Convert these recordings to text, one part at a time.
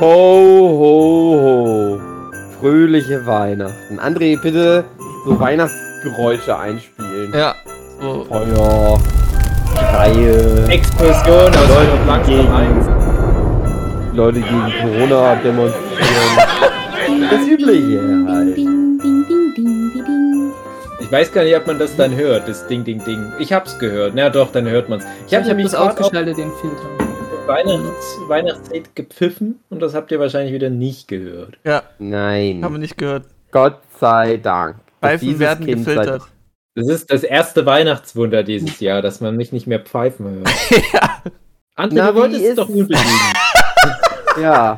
Ho, ho, ho. Fröhliche Weihnachten. André, bitte so Weihnachtsgeräusche einspielen. Ja. So. Feuer, Schreie, Explosion aus Leute Leute langsam gegen- eins. Leute gegen Corona demonstrieren. Das Übliche halt. Ich weiß gar nicht, ob man das dann hört, das Ding, Ding, Ding. Ich hab's gehört. Na doch, dann hört man's. Ich Ich habe das ausgeschaltet, den Filter. Weihnachts Weihnachtszeit gepfiffen und das habt ihr wahrscheinlich wieder nicht gehört. Ja, Nein. haben wir nicht gehört. Gott sei Dank. Pfeifen werden Kind gefiltert. Das ist das erste Weihnachtswunder dieses Jahr, dass man mich nicht mehr pfeifen hört. ja, André, Na, du wolltest es doch unbedingt. Seit, ja.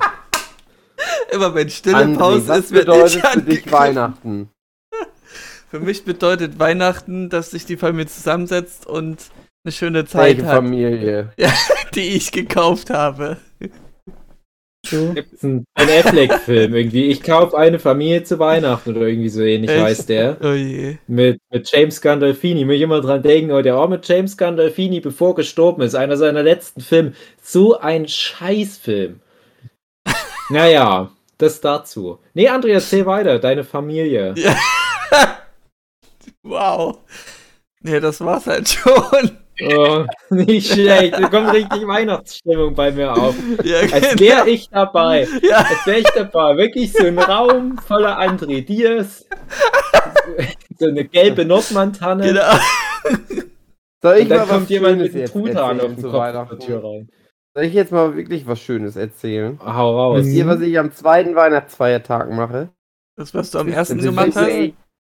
immer wenn stille André, Pause was ist, wird bedeutet ich für dich. Weihnachten? Für mich bedeutet Weihnachten, dass sich die Familie zusammensetzt und eine schöne Zeit Welche hat, Familie? die ich gekauft habe. Gibt's einen Ben Affleck-Film irgendwie. Ich kaufe eine Familie zu Weihnachten oder irgendwie so ähnlich Echt? heißt der. Oh je. Mit, mit James Gandolfini. Muss ich immer dran denken, oh, der arme James Gandolfini, bevor er gestorben ist, einer seiner letzten Filme. So ein Scheißfilm. naja, das dazu. Nee, André, erzähl weiter. Deine Familie. Wow. Nee, das war's halt schon. Oh, nicht schlecht. Da kommt richtig Weihnachtsstimmung bei mir auf. Ja, Als genau. wäre ich dabei. Ja, Als wäre ich dabei. Wirklich so ein Raum voller André Diaz. So eine gelbe Nordmann-Tanne. genau. Soll ich Und dann mal was kommt jemand Schönes mit einem jetzt Truthahn auf den zu Kopf Weihnachten? Tür rein. Soll ich jetzt mal wirklich was Schönes erzählen? Hau raus. Wisst ihr, was ich am zweiten Weihnachtsfeiertag mache? Das, was du am ersten gemacht hast?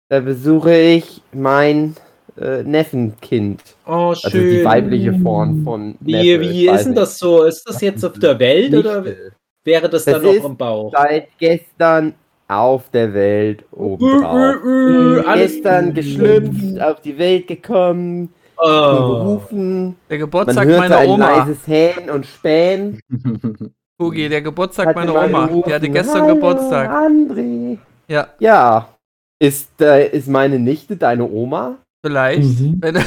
Da besuche ich mein äh, Neffenkind. Oh, Also schön. die weibliche Form von Wie, Neffe, wie weiß ist denn nicht. das so? Ist das jetzt auf der Welt oder Nichte. wäre das Das dann noch im Bauch? Seit gestern auf der Welt Äh, obendrauf. äh, äh, alles- Gestern geschlüpft, auf die Welt gekommen, Oh. gerufen. Der Man Geburtstag hörte meiner ein Oma. leises Hähn und Spähen. Hugi, der Geburtstag Hatte meiner Oma. gerufen, Die hatte gestern "Hallo, Geburtstag. André. Ja, Ja. Ist, äh, ist meine Nichte deine Oma? Vielleicht. Mhm. Wenn,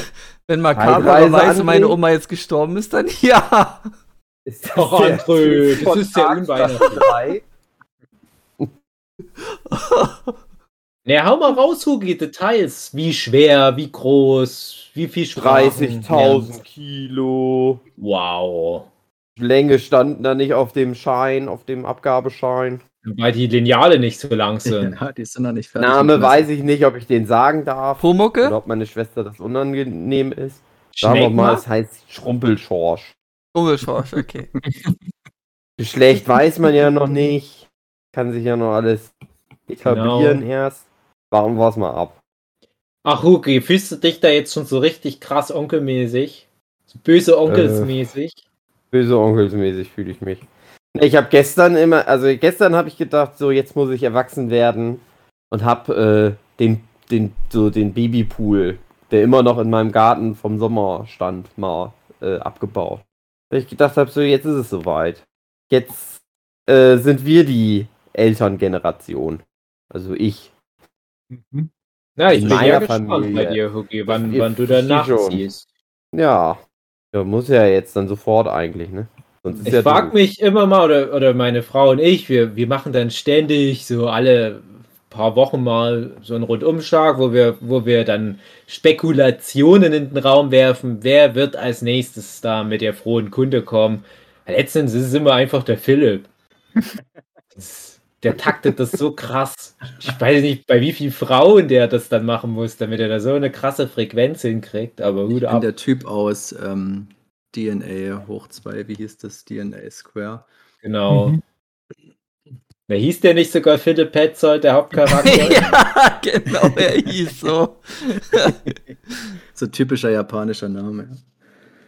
wenn makabererweise meine. Oma jetzt gestorben ist, dann ja. Ist das Och, der André, das ist ja unweihnachtlich. drei? Ne, hau mal raus, Hugi, Details. Wie schwer, wie groß, wie viel Sprachen. 30.000 Kilo. Wow. Länge standen da nicht auf dem Schein, auf dem Abgabeschein. Weil die Lineale nicht so lang sind. Ja, die sind noch nicht fertig. Name weiß ich nicht, ob ich den sagen darf. Oder Pumucke? ob meine Schwester das unangenehm ist. Sagen wir mal, es heißt Schrumpelschorsch. Umweltschorsch, okay. Geschlecht weiß man ja noch nicht. Kann sich ja noch alles etablieren erst. Warten wir es mal ab. Ach, Hugi, fühlst du dich da jetzt schon so richtig krass onkelmäßig? So böse Onkelsmäßig? Böse Onkelsmäßig fühle ich mich. Ich habe gestern immer, also gestern habe ich gedacht, so jetzt muss ich erwachsen werden und habe äh, den, den, so den Babypool, der immer noch in meinem Garten vom Sommer stand, mal äh, abgebaut. Weil ich gedacht habe, so jetzt ist es soweit. Jetzt äh, sind wir die Elterngeneration. Also ich. Na, ich In bin ja gespannt Familie. bei dir, Hugi, wann, wann du da sie schon. nachziehst. Ja. Ja, muss ja jetzt dann sofort eigentlich, ne? Sonst Ich ja frag doof. mich immer mal, oder, oder meine Frau und ich, wir, wir machen dann ständig so alle paar Wochen mal so einen Rundumschlag, wo wir, wo wir dann Spekulationen in den Raum werfen, wer wird als nächstes da mit der frohen Kunde kommen. Letztens ist es immer einfach der Philipp. Das, der taktet das so krass. Ich weiß nicht, bei wie vielen Frauen der das dann machen muss, damit er da so eine krasse Frequenz hinkriegt, aber bin ab. der Typ aus ähm, DNA hoch 2, wie hieß das? DNA Square. Genau. Mhm. Wer hieß der nicht sogar Philipp Petzold, der Hauptcharakter? ja, genau, er hieß so. So typischer japanischer Name.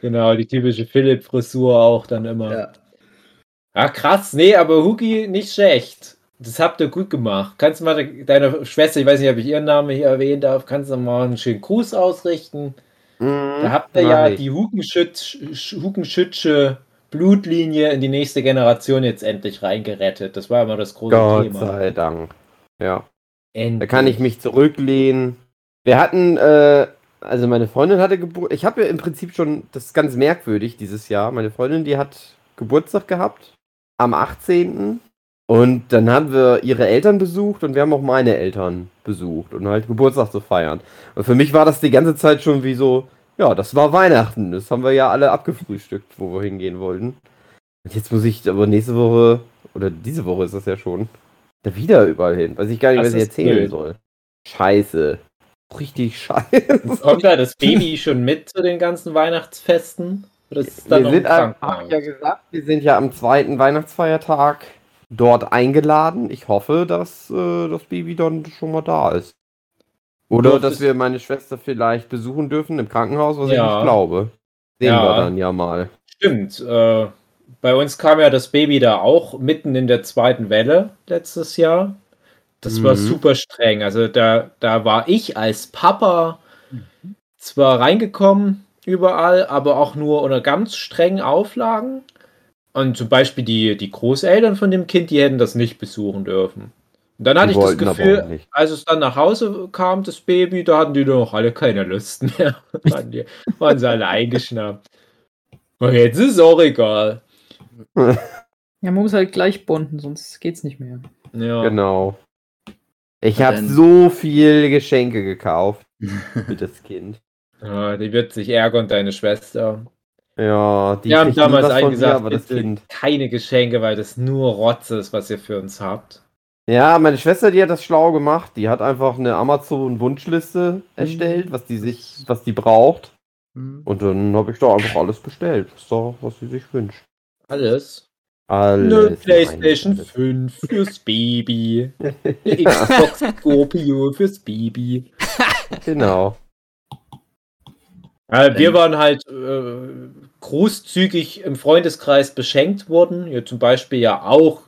Genau, die typische Philipp-Frisur auch dann immer. Ja. Ja, krass. Nee, aber Hugi, nicht schlecht. Das habt ihr gut gemacht. Kannst du mal de- deiner Schwester, ich weiß nicht, ob ich ihren Namen hier erwähnen darf, kannst du mal einen schönen Gruß ausrichten? Mhm, Da habt ihr ja ich. die Hugenschütz, Hugenschützsche Blutlinie in die nächste Generation jetzt endlich reingerettet. Das war immer das große Gott Thema. sei Dank. Ja. Da Endlich. kann ich mich zurücklehnen. Wir hatten, äh, also meine Freundin hatte Geburt. Ich habe ja im Prinzip schon, das ist ganz merkwürdig dieses Jahr. Meine Freundin, die hat Geburtstag gehabt am 18. Und dann haben wir ihre Eltern besucht und wir haben auch meine Eltern besucht und halt Geburtstag zu feiern. Und für mich war das die ganze Zeit schon wie so, ja, das war Weihnachten. Das haben wir ja alle abgefrühstückt, wo wir hingehen wollten. Und jetzt muss ich aber nächste Woche, oder diese Woche ist das ja schon, da wieder überall hin. Weiß ich gar nicht, Das was ich erzählen blöd. soll. Scheiße. Richtig scheiße. Kommt da das Baby schon mit zu den ganzen Weihnachtsfesten? Wir sind, am- ja gesagt, wir sind ja am zweiten Weihnachtsfeiertag dort eingeladen. Ich hoffe, dass äh, das Baby dann schon mal da ist. Oder dass wir meine Schwester vielleicht besuchen dürfen im Krankenhaus, was ich Ja. nicht glaube. Sehen Ja. wir dann ja mal. Stimmt. Äh, bei uns kam ja das Baby da auch mitten in der zweiten Welle letztes Jahr. Das war Mhm. super streng. Also da, da war ich als Papa zwar reingekommen überall, aber auch nur unter ganz strengen Auflagen. Und zum Beispiel die, die Großeltern von dem Kind, die hätten das nicht besuchen dürfen. Und dann hatte Die ich das Gefühl, als es dann nach Hause kam, das Baby, da hatten die doch alle keine Lust mehr. waren, die, waren sie alle eingeschnappt. Und jetzt ist es auch egal. Ja, man muss halt gleich bonden, sonst geht's nicht mehr. Ja. Genau. Ich habe so viel Geschenke gekauft für das Kind. ja, die wird sich ärgern, deine Schwester. Ja, die Wir haben damals was von eingesagt, mir, aber das bitte Kind. keine Geschenke, weil das nur Rotze ist, was ihr für uns habt. Ja, meine Schwester, die hat das schlau gemacht. Die hat einfach eine Amazon-Wunschliste Mhm. erstellt, was die sich, was die braucht. Hm. Und dann habe ich da einfach alles bestellt. Das ist doch, was sie sich wünscht. Alles. Alles. Eine PlayStation alles. 5 fürs Baby. Eine Xbox Scorpio fürs Baby. Genau. Wir waren halt äh, großzügig im Freundeskreis beschenkt worden. Ja, zum Beispiel ja auch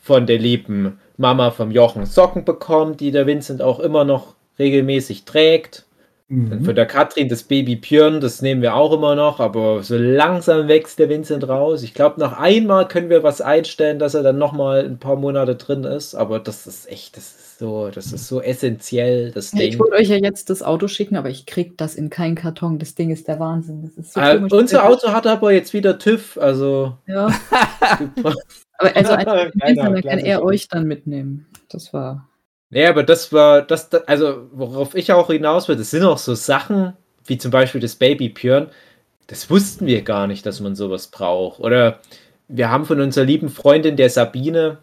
von der lieben Mama vom Jochen Socken bekommen, die der Vincent auch immer noch regelmäßig trägt. Dann von der Katrin das Baby Björn, das nehmen wir auch immer noch, aber so langsam wächst der Vincent raus. Ich glaube, noch einmal können wir was einstellen, dass er dann nochmal ein paar Monate drin ist, aber das ist echt, das ist so, das ist so essentiell, das Ja, ich Ding. wollte euch ja jetzt das Auto schicken, aber ich krieg das in keinen Karton. Das Ding ist der Wahnsinn. Das ist so Äh, komisch. unser Auto hat aber jetzt wieder TÜV, also Ja, aber also Keiner, dann kann er euch dann mitnehmen. Das war. Ja, aber das war, das, also worauf ich auch hinaus will, das sind auch so Sachen, wie zum Beispiel das Baby Björn, das wussten wir gar nicht, dass man sowas braucht. Oder wir haben von unserer lieben Freundin, der Sabine,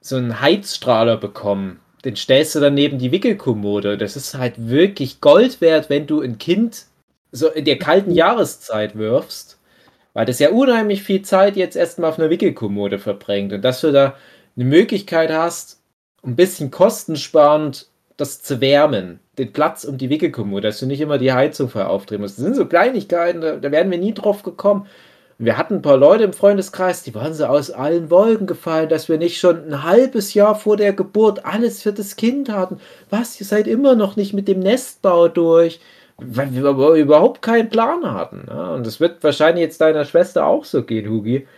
so einen Heizstrahler bekommen. Den stellst du dann neben die Wickelkommode. Das ist halt wirklich Gold wert, wenn du ein Kind so in der kalten Jahreszeit wirfst. Weil das ja unheimlich viel Zeit jetzt erstmal auf einer Wickelkommode verbringt. Und dass du da eine Möglichkeit hast, ein bisschen kostensparend das zu wärmen. Den Platz um die Wickelkommode, dass du nicht immer die Heizung vorher aufdrehen musst. Das sind so Kleinigkeiten, da, wären wir nie drauf gekommen. Wir hatten ein paar Leute im Freundeskreis, die waren so aus allen Wolken gefallen, dass wir nicht schon ein halbes Jahr vor der Geburt alles für das Kind hatten. Was, ihr seid immer noch nicht mit dem Nestbau durch? Weil wir überhaupt keinen Plan hatten. Ja? Und das wird wahrscheinlich jetzt deiner Schwester auch so gehen, Hugi.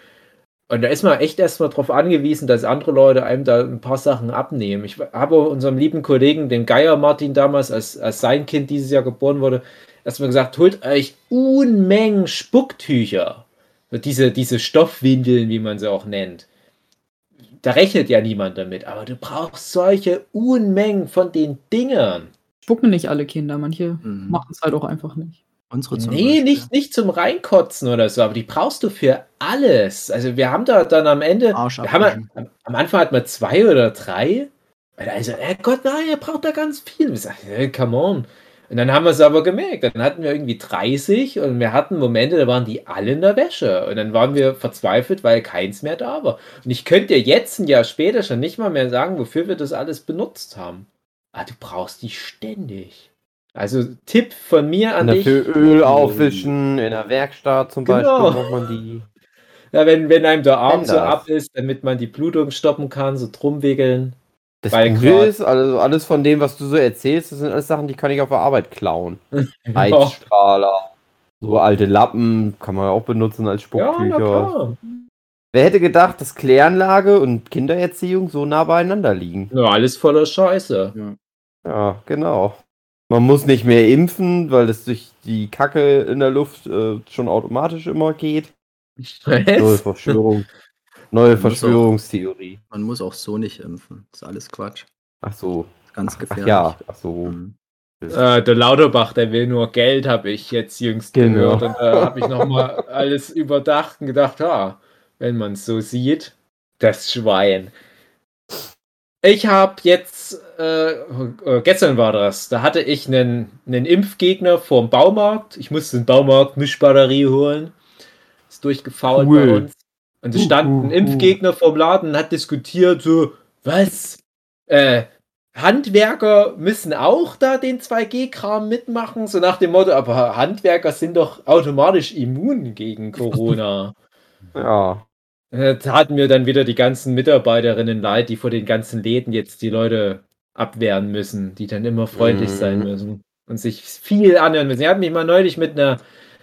Und da ist man echt erstmal darauf angewiesen, dass andere Leute einem da ein paar Sachen abnehmen. Ich habe unserem lieben Kollegen, den Geier Martin damals, als, als sein Kind dieses Jahr geboren wurde, erstmal gesagt, holt euch Unmengen Spucktücher. Diese, diese Stoffwindeln, wie man sie auch nennt. Da rechnet ja niemand damit, aber du brauchst solche Unmengen von den Dingern. Spucken nicht alle Kinder, manche Mhm. machen es halt auch einfach nicht. Unsere zum Nee, Beispiel. nicht, nicht zum Reinkotzen oder so, aber die brauchst du für alles. Also wir haben da dann am Ende, Arsch wir haben, am, am Anfang hatten wir zwei oder drei. Also, äh Gott, nein, ihr braucht da ganz viel. Wir sagen, hey, come on. Und dann haben wir es aber gemerkt. Dann hatten wir irgendwie 30 und wir hatten Momente, da waren die alle in der Wäsche. Und dann waren wir verzweifelt, weil keins mehr da war. Und ich könnte dir jetzt ein Jahr später schon nicht mal mehr sagen, wofür wir das alles benutzt haben. Ah, du brauchst die ständig. Also Tipp von mir an Und dich. dafür Öl aufwischen, in der Werkstatt zum Genau. Beispiel braucht man die. Ja, wenn, wenn einem der Arm so ab ist, damit man die Blutung stoppen kann, so drum wickeln. Das Grad- ist, also alles von dem, was du so erzählst, das sind alles Sachen, die kann ich auf der Arbeit klauen. Heizstrahler, so alte Lappen kann man auch benutzen als Ja, Spucktücher. klar. Wer hätte gedacht, dass Kläranlage und Kindererziehung so nah beieinander liegen? Ja, alles voller Scheiße. Ja, genau. Man muss nicht mehr impfen, weil das durch die Kacke in der Luft äh, schon automatisch immer geht. Eine Was? Verschwörung. Neue Man muss auch- Verschwörungstheorie. Man muss auch so nicht impfen. Das ist alles Quatsch. Ach so. Ganz Ach gefährlich. ja, ach so. Mhm. Äh, der Lauterbach, der will nur Geld, habe ich jetzt jüngst Genau. gehört. Und da habe ich nochmal alles überdacht und gedacht, ja, wenn man es so sieht, das Schwein. Ich habe jetzt, äh, äh, gestern war das, da hatte ich einen, einen Impfgegner vorm Baumarkt. Ich musste den Baumarkt Mischbatterie holen. Ist durchgefault Cool. bei uns. Und es Uh, stand uh, ein uh. Impfgegner vorm Laden und hat diskutiert, so, was? Äh, Handwerker müssen auch da den 2G-Kram mitmachen, so nach dem Motto, aber Handwerker sind doch automatisch immun gegen Corona. Ja. Äh, taten mir dann wieder die ganzen Mitarbeiterinnen leid, die vor den ganzen Läden jetzt die Leute abwehren müssen, die dann immer freundlich Mhm. sein müssen und sich viel anhören müssen. Sie hat mich mal neulich mit einer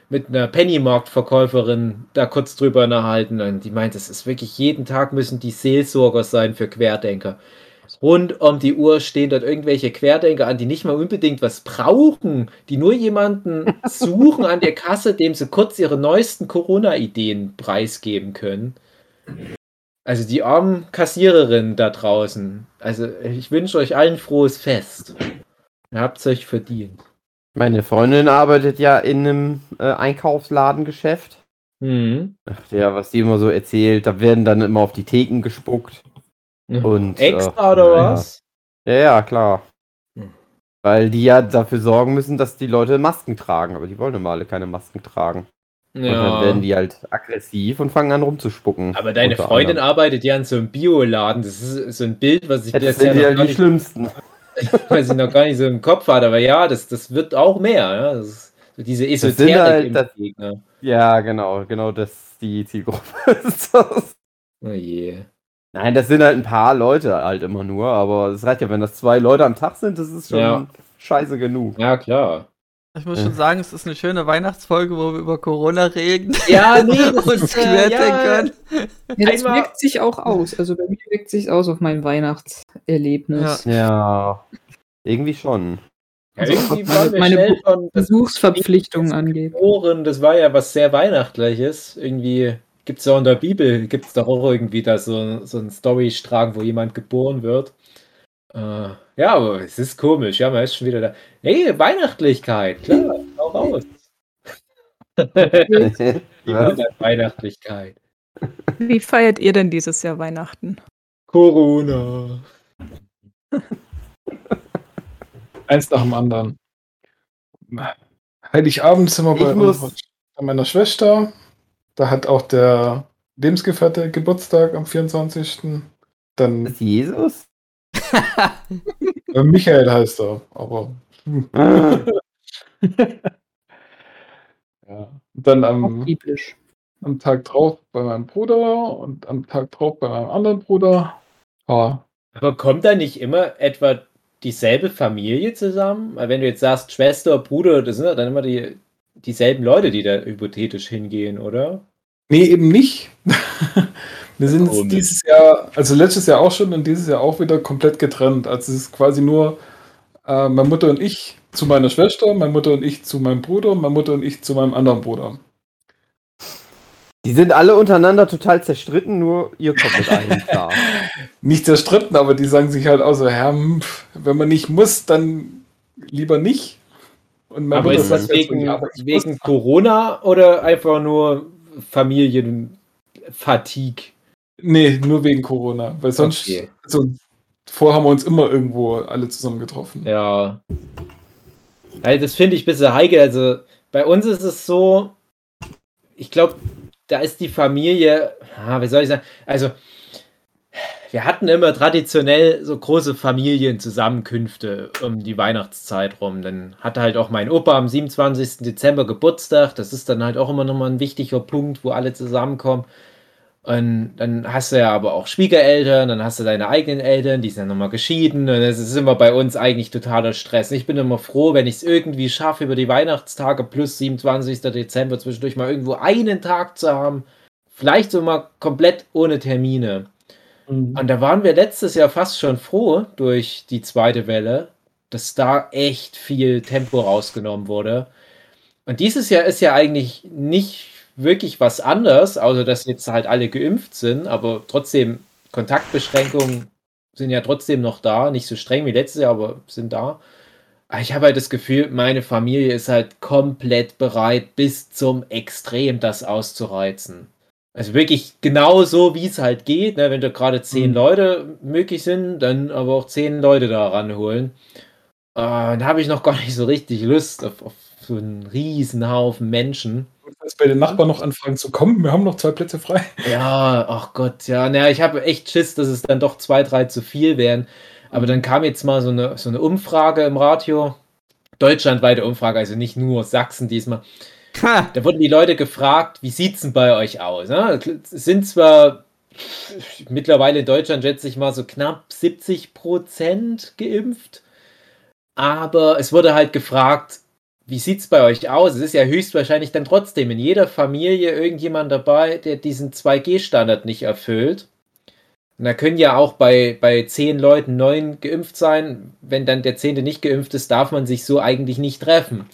mit einer Pennymarkt-Verkäuferin da kurz drüber unterhalten und die meint, es ist wirklich jeden Tag müssen die Seelsorger sein für Querdenker. Rund um die Uhr stehen dort irgendwelche Querdenker an, die nicht mal unbedingt was brauchen, die nur jemanden suchen an der Kasse, dem sie kurz ihre neuesten Corona-Ideen preisgeben können. Also die armen Kassiererinnen da draußen. Also ich wünsche euch allen frohes Fest. Ihr habt es euch verdient. Meine Freundin arbeitet ja in einem äh, Einkaufsladengeschäft. Mhm. Ach ja, was die immer so erzählt, da werden dann immer auf die Theken gespuckt. Und, Extra äh, oder naja. was? Ja, ja, klar. Hm. Weil die ja dafür sorgen müssen, dass die Leute Masken tragen. Aber die wollen immer alle keine Masken tragen. Und dann werden die halt aggressiv und fangen an rumzuspucken. Aber deine Freundin anderem. arbeitet ja in so einem Bioladen. Das ist so ein Bild, was ich Ja, das sind ja gar die nicht, schlimmsten. was ich noch gar nicht so im Kopf hatte. Aber ja, das, das wird auch mehr. Ja? Das ist so diese Esoterik halt- im das- Gegner. Ja, genau, genau das ist die Zielgruppe. Oh je. Nein, das sind halt ein paar Leute halt immer nur, aber es reicht ja, wenn das zwei Leute am Tag sind, das ist schon Ja. scheiße genug. Ja, klar. Ich muss Ja. schon sagen, es ist eine schöne Weihnachtsfolge, wo wir über Corona reden Ja, nee, das und ist, äh, Querdenkern. Ja, das wirkt sich auch aus. Also bei mir wirkt sich aus auf mein Weihnachtserlebnis. Ja, irgendwie schon. ja, Also, irgendwie wir meine Besuchsverpflichtungen angeht. Ohren, das war ja was sehr Weihnachtliches. Irgendwie gibt es ja auch in der Bibel, gibt es doch auch irgendwie da so, so einen Storystrang, wo jemand geboren wird. Äh, ja, aber es ist komisch, ja, man ist schon wieder da. Nee, Weihnachtlichkeit, klar, hau raus. Was? Weihnachtlichkeit. Wie feiert ihr denn dieses Jahr Weihnachten? Corona. Eins nach dem anderen. Heiligabend sind wir bei, muss- bei meiner Schwester. Da hat auch der Lebensgefährte Geburtstag am 24. Dann ist Jesus? äh, Michael heißt er, aber Ah, ja. Dann Auch am, biblisch. am Tag drauf bei meinem Bruder und am Tag drauf bei meinem anderen Bruder. Ja, Aber kommt da nicht immer etwa dieselbe Familie zusammen? Weil wenn du jetzt sagst, Schwester, Bruder, das sind ja dann immer die, dieselben Leute, die da hypothetisch hingehen, oder? Nee, eben nicht. Wir sind Komisch. dieses Jahr, also letztes Jahr auch schon und dieses Jahr auch wieder komplett getrennt. Also es ist quasi nur äh, meine Mutter und ich zu meiner Schwester, meine Mutter und ich zu meinem Bruder, meine Mutter und ich zu meinem anderen Bruder. Die sind alle untereinander total zerstritten, nur ihr kommt mit einem klar. Nicht zerstritten, aber die sagen sich halt auch so, Herr, hm, pf, wenn man nicht muss, dann lieber nicht. Und meine Aber Mutter ist das halt so, wegen, ja, wegen Corona oder einfach nur Familienfatigue? Nee, nur wegen Corona. Weil sonst, Okay. also, vorher haben wir uns immer irgendwo alle zusammen getroffen. Ja. Also das finde ich ein bisschen heikel. Also bei uns ist es so, ich glaube, da ist die Familie, ah, wie soll ich sagen, also wir hatten immer traditionell so große Familienzusammenkünfte um die Weihnachtszeit rum. Dann hatte halt auch mein Opa am 27. Dezember Geburtstag. Das ist dann halt auch immer nochmal ein wichtiger Punkt, wo alle zusammenkommen. Und dann hast du ja aber auch Schwiegereltern, dann hast du deine eigenen Eltern, die sind ja nochmal geschieden. Und es ist immer bei uns eigentlich totaler Stress. Ich bin immer froh, wenn ich es irgendwie schaffe, über die Weihnachtstage plus 27. Dezember zwischendurch mal irgendwo einen Tag zu haben. Vielleicht so mal komplett ohne Termine. Mhm. Und da waren wir letztes Jahr fast schon froh durch die zweite Welle, dass da echt viel Tempo rausgenommen wurde. Und dieses Jahr ist ja eigentlich nicht wirklich was anders, außer dass jetzt halt alle geimpft sind, aber trotzdem Kontaktbeschränkungen sind ja trotzdem noch da, nicht so streng wie letztes Jahr, aber sind da. Ich habe halt das Gefühl, meine Familie ist halt komplett bereit, bis zum Extrem das auszureizen. Also wirklich genau so, wie es halt geht. Ne? Wenn da gerade zehn Mhm. Leute möglich sind, dann aber auch zehn Leute da ranholen. Äh, dann habe ich noch gar nicht so richtig Lust auf, auf so einen riesen Haufen Menschen. Als bei den Nachbarn noch anfangen zu kommen, wir haben noch zwei Plätze frei. Ja, ach Gott, ja. Naja, ich habe echt Schiss, dass es dann doch zwei, drei zu viel wären. Aber dann kam jetzt mal so eine, so eine Umfrage im Radio. Deutschlandweite Umfrage, also nicht nur Sachsen diesmal. Ha! Da wurden die Leute gefragt, wie sieht's denn bei euch aus? Ne? Es sind zwar mittlerweile in Deutschland, schätze ich mal, so knapp 70 Prozent geimpft, aber es wurde halt gefragt, wie sieht's bei euch aus? Es ist ja höchstwahrscheinlich dann trotzdem in jeder Familie irgendjemand dabei, der diesen 2G-Standard nicht erfüllt. Und da können ja auch bei, bei zehn Leuten neun geimpft sein. Wenn dann der zehnte nicht geimpft ist, darf man sich so eigentlich nicht treffen.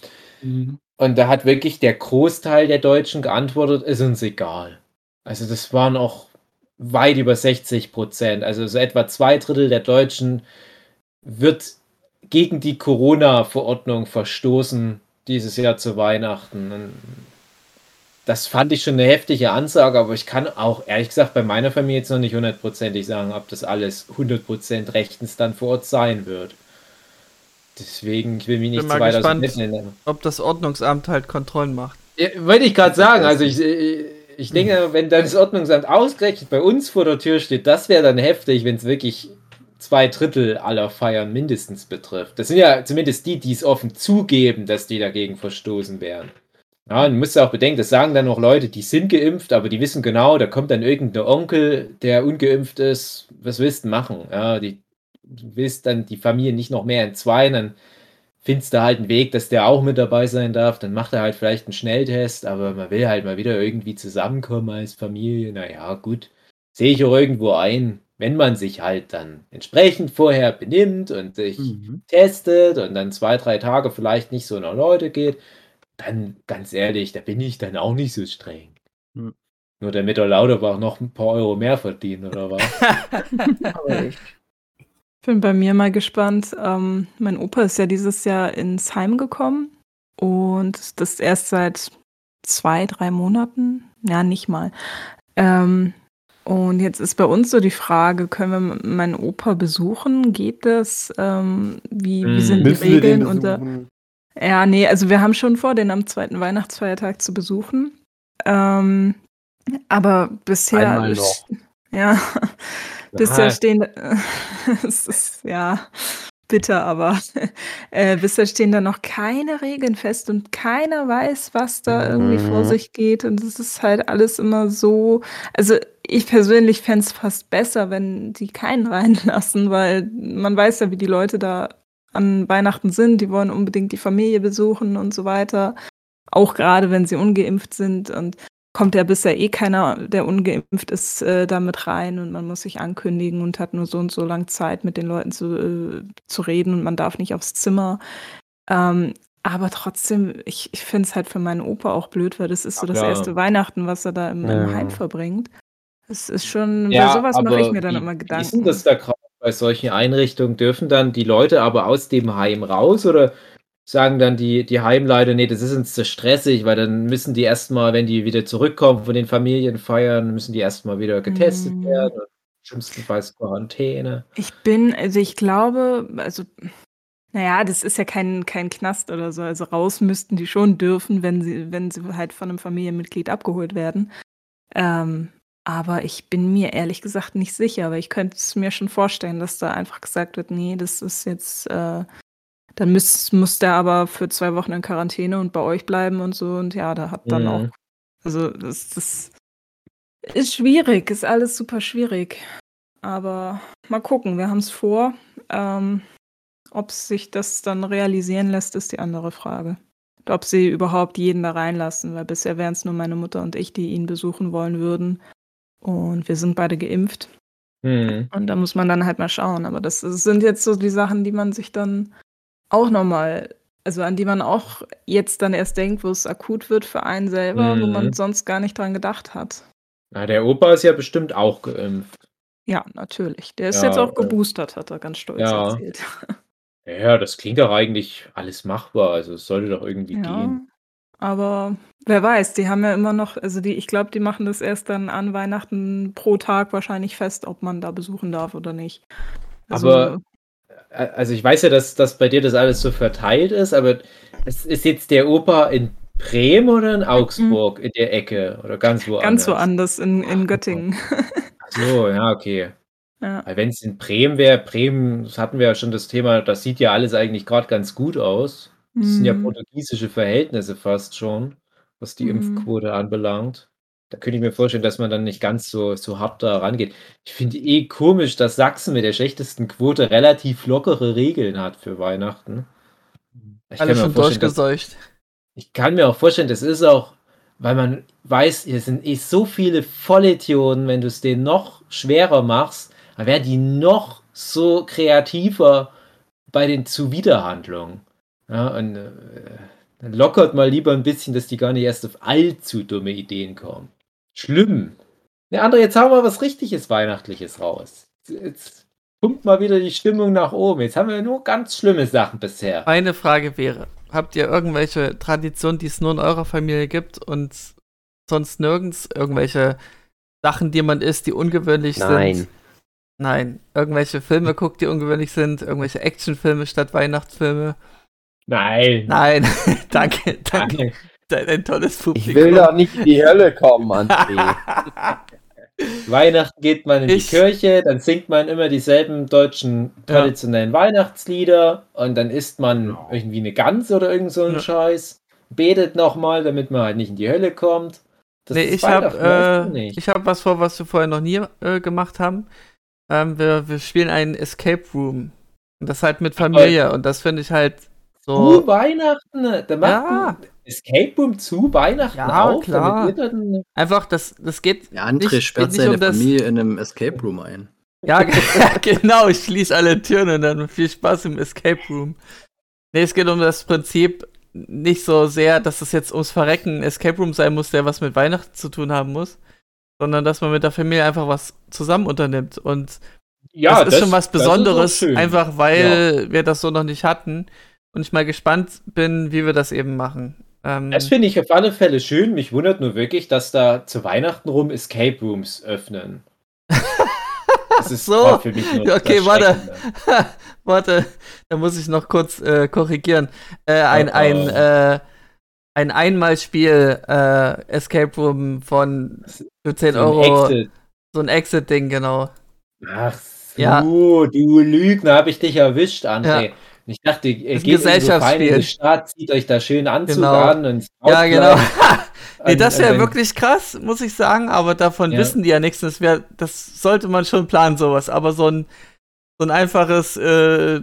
Und da hat wirklich der Großteil der Deutschen geantwortet, ist uns egal. Also das waren auch weit über 60 Prozent. Also so etwa zwei Drittel der Deutschen wird gegen die Corona-Verordnung verstoßen dieses Jahr zu Weihnachten. Das fand ich schon eine heftige Ansage, aber ich kann auch ehrlich gesagt bei meiner Familie jetzt noch nicht hundertprozentig sagen, ob das alles 100% rechtens dann vor Ort sein wird. Deswegen, ich will mich nicht zu weit aus dem gespannt. Lehnen. Ob das Ordnungsamt halt Kontrollen macht. Ja, wollte ich gerade sagen, also ich, ich denke, wenn dann das Ordnungsamt ausgerechnet bei uns vor der Tür steht, das wäre dann heftig, wenn es wirklich zwei Drittel aller Feiern mindestens betrifft. Das sind ja zumindest die, die es offen zugeben, dass die dagegen verstoßen werden. Ja, und du musst auch bedenken, das sagen dann noch Leute, die sind geimpft, aber die wissen genau, da kommt dann irgendein Onkel, der ungeimpft ist. Was willst du machen? Ja, die, willst dann die Familie nicht noch mehr entzweien, dann findest du halt einen Weg, dass der auch mit dabei sein darf. Dann macht er halt vielleicht einen Schnelltest, aber man will halt mal wieder irgendwie zusammenkommen als Familie. Naja, gut. Sehe ich auch irgendwo ein, wenn man sich halt dann entsprechend vorher benimmt und sich Mhm. testet und dann zwei, drei Tage vielleicht nicht so unter Leute geht, dann ganz ehrlich, da bin ich dann auch nicht so streng. Hm. Nur damit der Lauterbach noch ein paar Euro mehr verdient, oder was? Aber ich, bin bei mir mal gespannt. Ähm, mein Opa ist ja dieses Jahr ins Heim gekommen und das erst seit zwei, drei Monaten. Ja, nicht mal. Ähm, und jetzt ist bei uns so die Frage, können wir meinen Opa besuchen? Geht das? Ähm, wie, wie Hm. sind die Müssen den Regeln? unter- ja, nee, also wir haben schon vor, den am zweiten Weihnachtsfeiertag zu besuchen. Ähm, aber bisher. Einmal noch. Ja, bisher stehen. es ist ja bitter, aber äh, bisher stehen da noch keine Regeln fest und keiner weiß, was da irgendwie vor Mhm. sich geht. Und es ist halt alles immer so. Also ich persönlich fände es fast besser, wenn die keinen reinlassen, weil man weiß ja, wie die Leute da an Weihnachten sind. Die wollen unbedingt die Familie besuchen und so weiter. Auch gerade wenn sie ungeimpft sind. Und kommt ja bisher eh keiner, der ungeimpft ist, äh, damit rein. Und man muss sich ankündigen und hat nur so und so lang Zeit, mit den Leuten zu, äh, zu reden. Und man darf nicht aufs Zimmer. Ähm, aber trotzdem, ich, ich finde es halt für meinen Opa auch blöd, weil das ist so Ja, das klar. erste Weihnachten, was er da im, im Ja. Heim verbringt. Es ist schon, Ja, bei sowas mache ich mir dann wie, immer Wie ist Gedanken. denn das da gerade bei solchen Einrichtungen? Dürfen dann die Leute aber aus dem Heim raus oder sagen dann die, die Heimleiter, nee, das ist uns zu stressig, weil dann müssen die erstmal, wenn die wieder zurückkommen von den Familienfeiern, müssen die erstmal wieder getestet Mm. werden. Schlimmstenfalls Quarantäne. Ich bin, also ich glaube, also, naja, das ist ja kein, kein Knast oder so. Also raus müssten die schon dürfen, wenn sie, wenn sie halt von einem Familienmitglied abgeholt werden. Ähm, aber ich bin mir ehrlich gesagt nicht sicher, aber ich könnte es mir schon vorstellen, dass da einfach gesagt wird, nee, das ist jetzt, äh, dann muss, muss der aber für zwei Wochen in Quarantäne und bei euch bleiben und so. Und ja, da hat dann Mhm. auch, also das, das ist schwierig, ist alles super schwierig. Aber mal gucken, wir haben es vor. Ähm, ob sich das dann realisieren lässt, ist die andere Frage. Und ob sie überhaupt jeden da reinlassen, weil bisher wären es nur meine Mutter und ich, die ihn besuchen wollen würden. Und wir sind beide geimpft. Hm. Und da muss man dann halt mal schauen. Aber das, das sind jetzt so die Sachen, die man sich dann auch nochmal also an die man auch jetzt dann erst denkt, wo es akut wird für einen selber, wo Mhm. man sonst gar nicht dran gedacht hat. Na, der Opa ist ja bestimmt auch geimpft. Ja, natürlich. Der ist Ja, jetzt auch äh, geboostert, hat er ganz stolz ja. erzählt. Ja, das klingt doch eigentlich alles machbar. Also es sollte doch irgendwie Ja, gehen. aber wer weiß, die haben ja immer noch, also die, ich glaube, die machen das erst dann an Weihnachten pro Tag wahrscheinlich fest, ob man da besuchen darf oder nicht. Also, Aber- Also ich weiß ja, dass, dass bei dir das alles so verteilt ist, aber es ist jetzt der Opa in Bremen oder in Augsburg in der Ecke oder ganz woanders? ganz woanders in, in Göttingen. Ach So, ja, okay. Ja. Weil wenn es in Bremen wäre, Bremen, das hatten wir ja schon das Thema, das sieht ja alles eigentlich gerade ganz gut aus. Das sind ja Mhm. portugiesische Verhältnisse fast schon, was die Mhm. Impfquote anbelangt. Da könnte ich mir vorstellen, dass man dann nicht ganz so, so hart da rangeht. Ich finde eh komisch, dass Sachsen mit der schlechtesten Quote relativ lockere Regeln hat für Weihnachten. Ich Alle schon durchgeseucht. ich kann mir auch vorstellen, das ist auch, weil man weiß, hier sind eh so viele Vollidioten, wenn du es denen noch schwerer machst, dann werden die noch so kreativer bei den Zuwiderhandlungen. Ja, und äh, dann lockert mal lieber ein bisschen, dass die gar nicht erst auf allzu dumme Ideen kommen. Schlimm. Ne, André, jetzt haben wir was richtiges Weihnachtliches raus. Jetzt, pumpt mal wieder die Stimmung nach oben. Jetzt haben wir nur ganz schlimme Sachen bisher. Meine Frage wäre: Habt ihr irgendwelche Traditionen, die es nur in eurer Familie gibt und sonst nirgends? Irgendwelche Sachen, die man isst, die ungewöhnlich Nein. sind? Nein. Irgendwelche Filme guckt, die ungewöhnlich sind? Irgendwelche Actionfilme statt Weihnachtsfilme? Nein. Nein. danke, danke. Dein ein tolles Publikum. Ich will doch nicht in die Hölle kommen, André. Weihnachten geht man in Ich- die Kirche, dann singt man immer dieselben deutschen traditionellen Weihnachtslieder und dann isst man irgendwie eine Gans oder irgend so einen Ja. Scheiß, betet nochmal, damit man halt nicht in die Hölle kommt. Das nee, ist ich habe äh, nicht. ich hab was vor, was wir vorher noch nie äh, gemacht haben. Ähm, wir, wir spielen einen Escape Room. Und das halt mit Familie. Und das finde ich halt so. Weihnachten, da macht Ja. Escape Room zu Weihnachten Ja, auf, klar. damit ihr dann Einfach, das, das geht. Ja, André Nicht- sperrt geht nicht seine um das- Familie in einem Escape Room ein. Ja, ge- genau, ich schließe alle Türen und dann viel Spaß im Escape Room. Nee, es geht um das Prinzip nicht so sehr, dass es jetzt ums Verrecken ein Escape Room sein muss, der was mit Weihnachten zu tun haben muss, sondern dass man mit der Familie einfach was zusammen unternimmt. Und ja, das ist schon was das ist auch Besonderes, einfach weil wir das so noch nicht hatten. Und ich mal gespannt bin, wie wir das eben machen. Ähm, Das finde ich auf alle Fälle schön. Mich wundert nur wirklich, dass da zu Weihnachten rum Escape Rooms öffnen. Das ist So. für mich nur Okay, warte. Warte, da muss ich noch kurz äh, korrigieren. Äh, ein, ein, äh, ein Einmalspiel äh, Escape Room von für 10 So ein Euro. Exit. So ein Exit-Ding, genau. Ach so, Ja. du Lügner, habe ich dich erwischt, André. Ja. Ich dachte, ihr Das geht in so Stadt, zieht euch da schön Anzug Genau. an und Ja, genau. nee, das wäre und- wirklich krass, muss ich sagen, aber davon Ja. wissen die ja nichts. Das, wär, das sollte man schon planen, sowas. Aber so ein, so ein einfaches äh,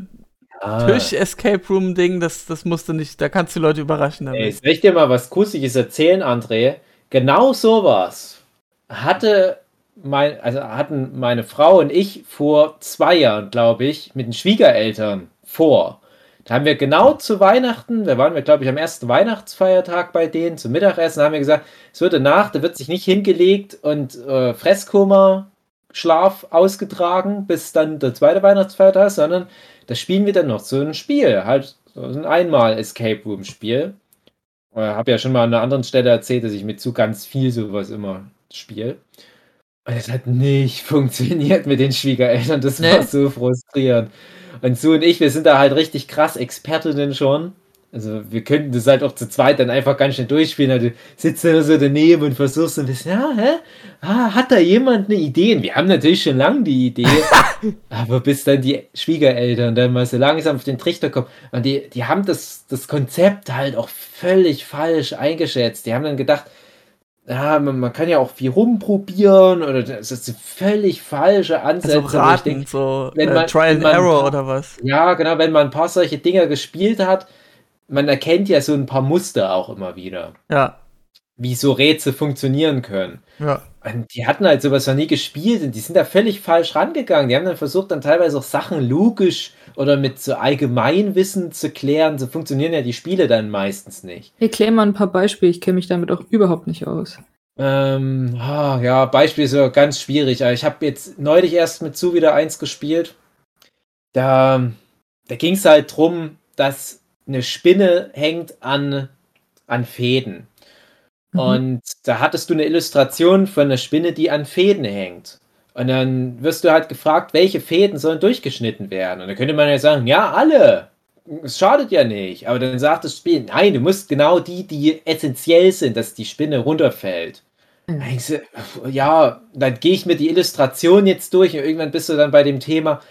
Ah, Tisch-Escape-Room-Ding, das, das musst du nicht, da kannst du Leute überraschen Ey, damit. soll ich dir mal was Kussiges erzählen, André? Genau sowas hatte mein, also hatten meine Frau und ich vor zwei Jahren, glaube ich, mit den Schwiegereltern vor. Da haben wir genau zu Weihnachten, da waren wir, glaube ich, am ersten Weihnachtsfeiertag bei denen zum Mittagessen, da haben wir gesagt, es wird danach, da wird sich nicht hingelegt und äh, Fresskoma, Schlaf ausgetragen, bis dann der zweite Weihnachtsfeiertag ist, sondern da spielen wir dann noch so ein Spiel, halt so ein Einmal-Escape Room-Spiel. Ich habe ja schon mal an einer anderen Stelle erzählt, dass ich mit zu ganz viel sowas immer spiele. Und es hat nicht funktioniert mit den Schwiegereltern. Das Nee. war so frustrierend. Und Sue und ich, wir sind da halt richtig krass Expertinnen schon. Also wir könnten das halt auch zu zweit dann einfach ganz schnell durchspielen. Also, du sitzt da so daneben und versuchst so ein bisschen, ja, hä? Ah, hat da jemand eine Idee? Und wir haben natürlich schon lange die Idee. aber bis dann die Schwiegereltern dann mal so langsam auf den Trichter kommen. Und die, die haben das, das Konzept halt auch völlig falsch eingeschätzt. Die haben dann gedacht, ja, man, man kann ja auch viel rumprobieren oder das ist eine völlig falsche Ansätze. Also raten, denk, so wenn äh, man- Trial wenn and man- Error oder was. ja, genau, wenn man ein paar solche Dinger gespielt hat, man erkennt ja so ein paar Muster auch immer wieder. Ja. wie so Rätsel funktionieren können. Ja. Und die hatten halt sowas noch nie gespielt und die sind da völlig falsch rangegangen. Die haben dann versucht, dann teilweise auch Sachen logisch oder mit so Allgemeinwissen zu klären. So funktionieren ja die Spiele dann meistens nicht. Erklär mal ein paar Beispiele, ich kenne mich damit auch überhaupt nicht aus. Ähm, ah, ja, Beispiel ist ja ganz schwierig. Aber ich habe jetzt neulich erst mit Zu wieder eins gespielt. Da, da ging es halt drum, dass eine Spinne hängt an, an Fäden. Mhm. Und da hattest du eine Illustration von einer Spinne, die an Fäden hängt. Und dann wirst du halt gefragt, welche Fäden sollen durchgeschnitten werden. Und dann könnte man ja sagen, ja, alle. Es schadet ja nicht. Aber dann sagt das Spiel, nein, du musst genau die, die essentiell sind, dass die Spinne runterfällt. Dann du, Ja, dann gehe ich mir die Illustration jetzt durch und irgendwann bist du dann bei dem Thema,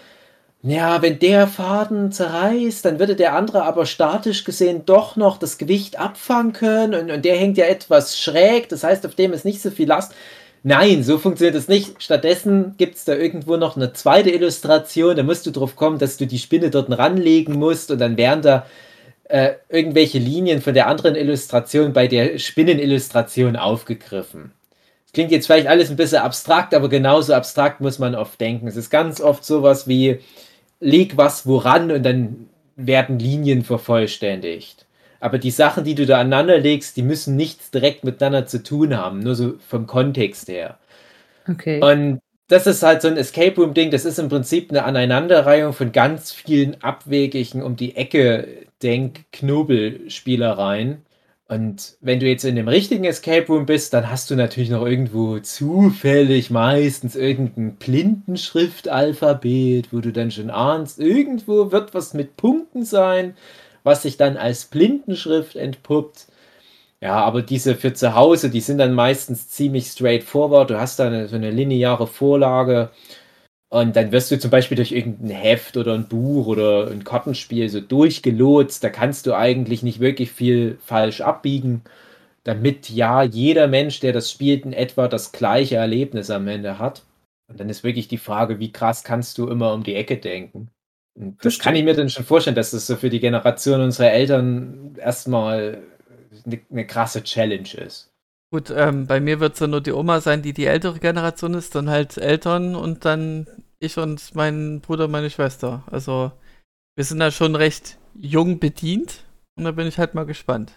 ja, wenn der Faden zerreißt, dann würde der andere aber statisch gesehen doch noch das Gewicht abfangen können und, und der hängt ja etwas schräg, das heißt, auf dem ist nicht so viel Last. Nein, so funktioniert es nicht. Stattdessen gibt es da irgendwo noch eine zweite Illustration, da musst du drauf kommen, dass du die Spinne dort ranlegen musst und dann werden da äh, irgendwelche Linien von der anderen Illustration bei der Spinnenillustration aufgegriffen. Das klingt jetzt vielleicht alles ein bisschen abstrakt, aber genauso abstrakt muss man oft denken. Es ist ganz oft sowas wie, leg was woran und dann werden Linien vervollständigt. Aber die Sachen, die du da aneinander legst, die müssen nichts direkt miteinander zu tun haben, nur so vom Kontext her. Okay. Und das ist halt so ein Escape Room-Ding, das ist im Prinzip eine Aneinanderreihung von ganz vielen abwegigen um die Ecke Denk-Knobel-Spielereien. Und wenn du jetzt in dem richtigen Escape Room bist, dann hast du natürlich noch irgendwo zufällig meistens irgendein Blindenschriftalphabet, wo du dann schon ahnst, irgendwo wird was mit Punkten sein, was sich dann als Blindenschrift entpuppt. Ja, aber diese für zu Hause, die sind dann meistens ziemlich straightforward. Du hast da so eine lineare Vorlage und dann wirst du zum Beispiel durch irgendein Heft oder ein Buch oder ein Kartenspiel so durchgelotst. Da kannst du eigentlich nicht wirklich viel falsch abbiegen, damit ja jeder Mensch, der das spielt, in etwa das gleiche Erlebnis am Ende hat. Und dann ist wirklich die Frage, wie krass kannst du immer um die Ecke denken? Und das kann ich mir dann schon vorstellen, dass das so für die Generation unserer Eltern erstmal eine, eine krasse Challenge ist. Gut, ähm, bei mir wird es dann nur die Oma sein, die die ältere Generation ist, dann halt Eltern und dann ich und mein Bruder, meine Schwester. Also wir sind da schon recht jung bedient und da bin ich halt mal gespannt.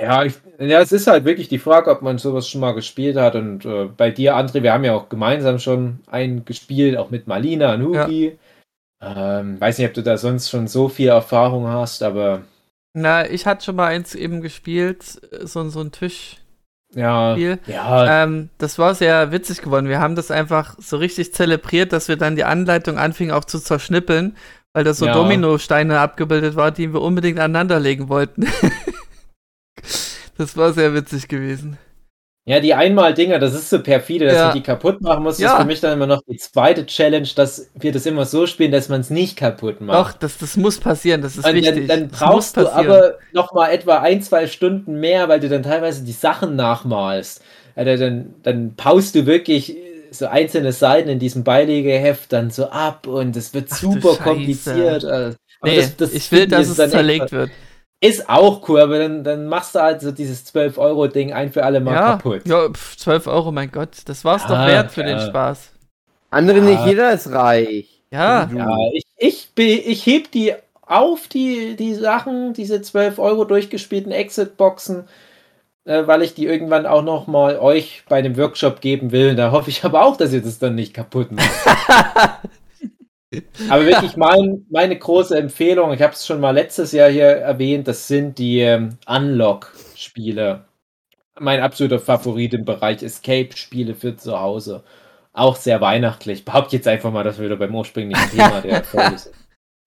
Ja, ich, ja, es ist halt wirklich die Frage, ob man sowas schon mal gespielt hat. Und äh, bei dir, André, wir haben ja auch gemeinsam schon einen gespielt, auch mit Malina und Hugi. Ähm, weiß nicht, ob du da sonst schon so viel Erfahrung hast, aber Na, ich hatte schon mal eins eben gespielt, so, so ein Tisch. ja, ja, Ähm, das war sehr witzig geworden. Wir haben das einfach so richtig zelebriert, dass wir dann die Anleitung anfingen auch zu zerschnippeln, weil da so Ja. Dominosteine abgebildet war, die wir unbedingt aneinanderlegen wollten. das war sehr witzig gewesen. Ja, die Einmal-Dinger, das ist so perfide, dass Ja. man die kaputt machen muss. Das Ja. ist für mich dann immer noch die zweite Challenge, dass wir das immer so spielen, dass man es nicht kaputt macht. Doch, das, das muss passieren, das ist Und wichtig. dann, dann Das brauchst du aber noch mal etwa ein, zwei Stunden mehr, weil du dann teilweise die Sachen nachmalst. Also dann, dann paust du wirklich so einzelne Seiten in diesem Beilegeheft dann so ab und es wird Ach super kompliziert. Also, aber Nee, das- das ich will, dass es zerlegt wird. Ist auch cool, aber dann, dann machst du halt so dieses 12-Euro-Ding ein für alle Mal Ja, kaputt. ja pf, 12 Euro, mein Gott. Das war's doch Ja, wert für den ja. Spaß. Andere Ja. nicht, jeder ist reich. Ja. Ja, ich, ich, be- ich heb die auf, die, die Sachen, diese 12 Euro durchgespielten Exit-Boxen, äh, weil ich die irgendwann auch noch mal euch bei dem Workshop geben will. Da hoffe ich aber auch, dass ihr das dann nicht kaputt macht. aber wirklich mein, meine große Empfehlung, ich habe es schon mal letztes Jahr hier erwähnt, das sind die ähm, Unlock-Spiele. Mein absoluter Favorit im Bereich Escape-Spiele für zu Hause. Auch sehr weihnachtlich. Ich behaupte jetzt einfach mal, dass wir wieder beim ursprünglichen Thema der Folge sind.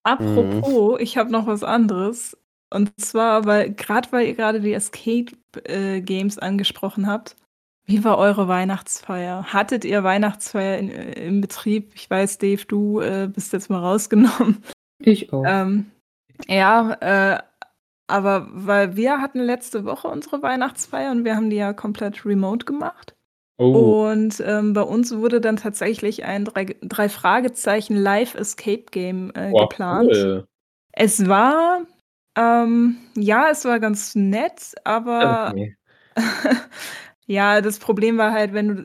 Apropos, ich habe noch was anderes. Und zwar, weil gerade weil ihr gerade die Escape äh, Games angesprochen habt, wie war eure Weihnachtsfeier? Hattet ihr Weihnachtsfeier in, im Betrieb? Ich weiß, Dave, du äh, bist jetzt mal rausgenommen. Ich auch. Ähm, ja, äh, aber weil wir hatten letzte Woche unsere Weihnachtsfeier und wir haben die ja komplett remote gemacht. Oh, Und ähm, bei uns wurde dann tatsächlich ein drei, drei Fragezeichen Live Escape Game äh, boah, geplant. cool. Es war, ähm, ja, es war ganz nett, aber Okay. ja, das Problem war halt, wenn du,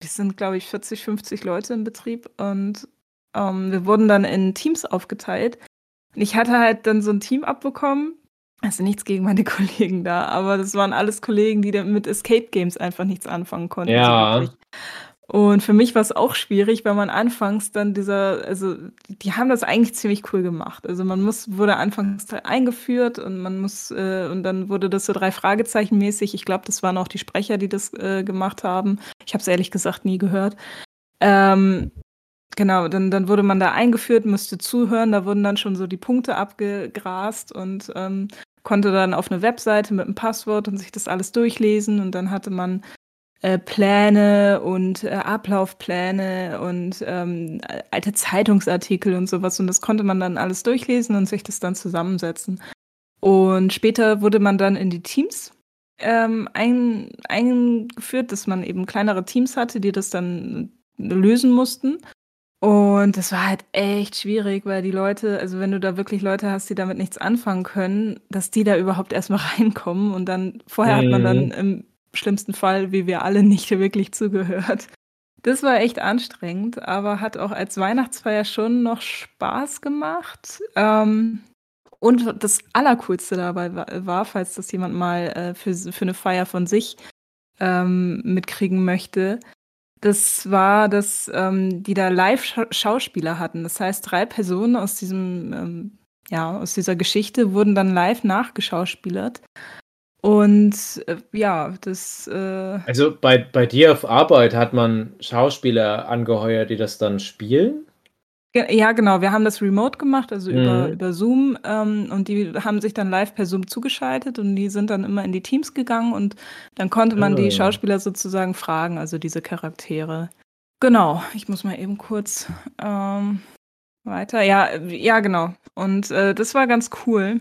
wir sind, glaube ich, 40, 50 Leute im Betrieb und ähm, wir wurden dann in Teams aufgeteilt. Und ich hatte halt dann so ein Team abbekommen. Also nichts gegen meine Kollegen da, aber das waren alles Kollegen, die da mit Escape Games einfach nichts anfangen konnten. so Ja. wirklich. Und für mich war es auch schwierig, weil man anfangs dann dieser, also die haben das eigentlich ziemlich cool gemacht. Also man muss, wurde anfangs eingeführt und man muss, äh, und dann wurde das so drei Fragezeichen mäßig. Ich glaube, das waren auch die Sprecher, die das äh, gemacht haben. Ich habe es ehrlich gesagt nie gehört. Ähm, genau, dann, dann wurde man da eingeführt, musste zuhören, da wurden dann schon so die Punkte abgegrast und ähm, konnte dann auf eine Webseite mit einem Passwort und sich das alles durchlesen und dann hatte man äh, Pläne und äh, Ablaufpläne und ähm, alte Zeitungsartikel und sowas und das konnte man dann alles durchlesen und sich das dann zusammensetzen. Und später wurde man dann in die Teams ähm, ein, eingeführt, dass man eben kleinere Teams hatte, die das dann lösen mussten. Und das war halt echt schwierig, weil die Leute, also wenn du da wirklich Leute hast, die damit nichts anfangen können, dass die da überhaupt erstmal reinkommen und dann vorher hat man dann Mhm. im schlimmsten Fall, wie wir alle, nicht wirklich zugehört. Das war echt anstrengend, aber hat auch als Weihnachtsfeier schon noch Spaß gemacht. Ähm, und das Allercoolste dabei wa- war, falls das jemand mal äh, für, für eine Feier von sich ähm, mitkriegen möchte, das war, dass ähm, die da Live-Schauspieler hatten. Das heißt, drei Personen aus diesem, ähm, ja, aus dieser Geschichte wurden dann live nachgeschauspielert. Und äh, ja, das äh, Also bei, bei dir auf Arbeit hat man Schauspieler angeheuert, die das dann spielen? Ja, genau. Wir haben das remote gemacht, also über, Mhm. über Zoom. Ähm, und die haben sich dann live per Zoom zugeschaltet und die sind dann immer in die Teams gegangen und dann konnte man Ah. die Schauspieler sozusagen fragen, also diese Charaktere. Genau, ich muss mal eben kurz ähm, weiter. Ja, ja, genau. Und äh, das war ganz cool.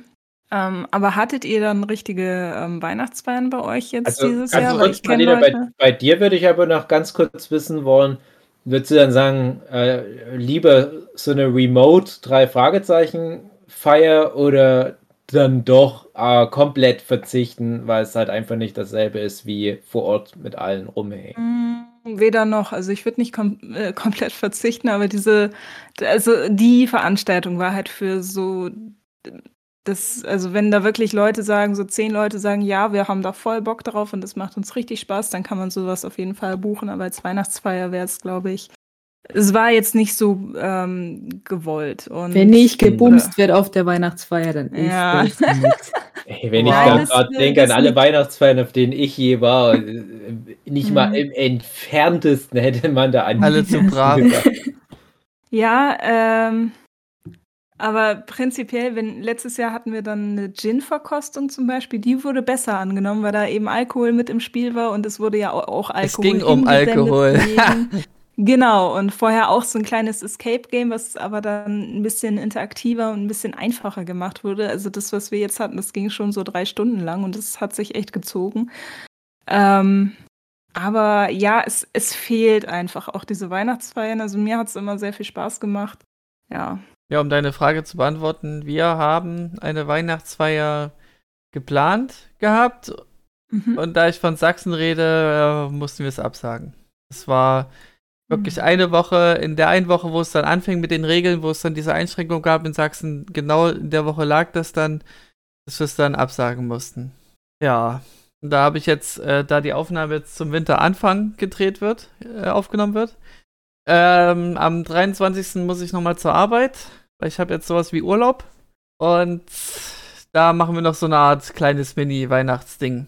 Ähm, aber hattet ihr dann richtige ähm, Weihnachtsfeiern bei euch jetzt Also, dieses Jahr? Weil ich Marlene, bei, Leute. bei dir würde ich aber noch ganz kurz wissen wollen, würdest du dann sagen, äh, lieber so eine Remote drei Fragezeichen Feier oder dann doch äh, komplett verzichten, weil es halt einfach nicht dasselbe ist wie vor Ort mit allen rumhängen. Mm, Weder noch. Also ich würde nicht kom äh, komplett verzichten, aber diese, also die Veranstaltung war halt für so das, also wenn da wirklich Leute sagen, so zehn Leute sagen, ja, wir haben da voll Bock drauf und das macht uns richtig Spaß, dann kann man sowas auf jeden Fall buchen. Aber als Weihnachtsfeier wäre es, glaube ich, es war jetzt nicht so ähm, gewollt. Und Wenn nicht gebumst wird auf der Weihnachtsfeier, dann ist Ja. das nichts. Ey, wenn Wow. ich gerade denke an alle. Weihnachtsfeiern, auf denen ich je war, äh, nicht mal Mhm. im entferntesten hätte man da an Alle zu brav. Ja, ähm, aber prinzipiell, wenn letztes Jahr hatten wir dann eine Gin-Verkostung zum Beispiel, die wurde besser angenommen, weil da eben Alkohol mit im Spiel war und es wurde ja au- auch Alkohol. Es ging um Alkohol. genau, und vorher auch so ein kleines Escape-Game, was aber dann ein bisschen interaktiver und ein bisschen einfacher gemacht wurde. Also das, was wir jetzt hatten, das ging schon so drei Stunden lang und das hat sich echt gezogen. Ähm, aber ja, es, es fehlt einfach auch diese Weihnachtsfeiern. Also mir hat es immer sehr viel Spaß gemacht. Ja. Ja, um deine Frage zu beantworten, wir haben eine Weihnachtsfeier geplant gehabt Mhm. und da ich von Sachsen rede, äh, mussten wir es absagen. Es war wirklich Mhm. eine Woche, in der einen Woche, wo es dann anfing mit den Regeln, wo es dann diese Einschränkung gab in Sachsen, genau in der Woche lag das dann, dass wir es dann absagen mussten. Ja, da habe ich jetzt, äh, da die Aufnahme jetzt zum Winteranfang gedreht wird, äh, aufgenommen wird, ähm, am 23. muss ich nochmal zur Arbeit, weil ich habe jetzt sowas wie Urlaub. Und da machen wir noch so eine Art kleines Mini-Weihnachtsding.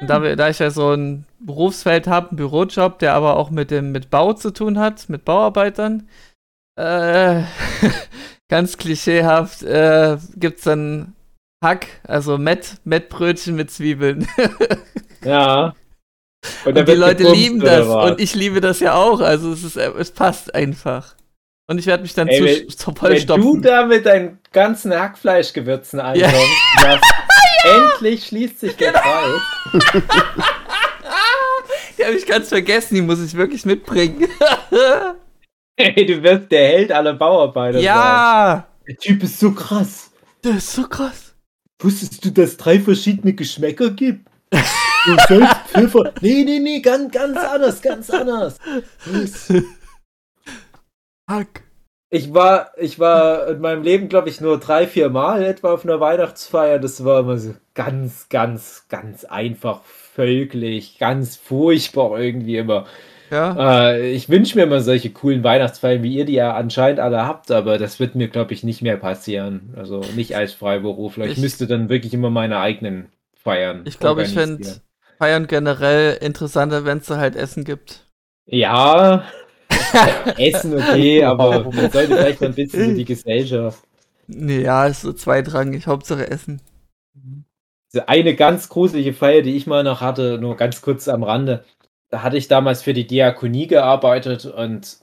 Und da, wir, da ich ja so ein Berufsfeld habe, einen Bürojob, der aber auch mit dem mit Bau zu tun hat, mit Bauarbeitern, äh, ganz klischeehaft, äh, gibt's dann Hack, also Mett, Mettbrötchen mit Zwiebeln. Ja. Und, da die Leute lieben das und ich liebe das ja auch. Also es ist, äh, es passt einfach. Und ich werde mich dann Ey, zu, wenn- zu Wenn du vollstopfen. da mit deinen ganzen Hackfleischgewürzen ankommst, das endlich schließt sich der Kreis. Die habe ich ganz vergessen, die muss ich wirklich mitbringen. Ey, du wirst der Held aller Bauarbeiter sein. ja, Der Typ ist so krass. das ist so krass. Wusstest du, dass es drei verschiedene Geschmäcker gibt? Du sollst Hilfe. Nee, nee, nee, ganz, ganz anders, ganz anders. Hack. Ich war, ich war in meinem Leben, glaube ich, nur drei, vier Mal etwa auf einer Weihnachtsfeier. Das war immer so ganz, ganz, ganz einfach, völklich, ganz furchtbar irgendwie immer. Ja. Äh, ich wünsche mir immer solche coolen Weihnachtsfeiern, wie ihr die ja anscheinend alle habt, aber das wird mir, glaube ich, nicht mehr passieren. Also nicht als Freiberufler. Ich, Ich- müsste dann wirklich immer meine eigenen Feiern. Ich glaube, ich fände Feiern generell interessanter, wenn es da halt Essen gibt. Ja. Essen okay, aber man sollte vielleicht mal ein bisschen so die Gesellschaft. Nee, ja, ist so zweitrangig, Hauptsache Essen. Eine ganz gruselige Feier, die ich mal noch hatte, nur ganz kurz am Rande. Da hatte ich damals für die Diakonie gearbeitet und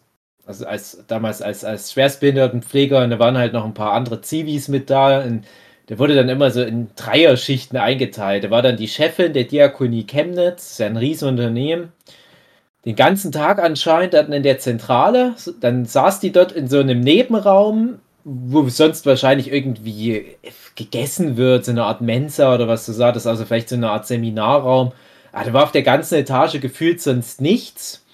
also als damals als, als Schwerstbehindertenpfleger und da waren halt noch ein paar andere Zivis mit da. Und der wurde dann immer so in Dreierschichten eingeteilt. Da war dann die Chefin der Diakonie Chemnitz, ist ein Riesenunternehmen. Den ganzen Tag anscheinend dann in der Zentrale. Dann saß die dort in so einem Nebenraum, wo sonst wahrscheinlich irgendwie gegessen wird, so eine Art Mensa oder was du sagtest, also vielleicht so eine Art Seminarraum. Aber da war auf der ganzen Etage gefühlt sonst nichts.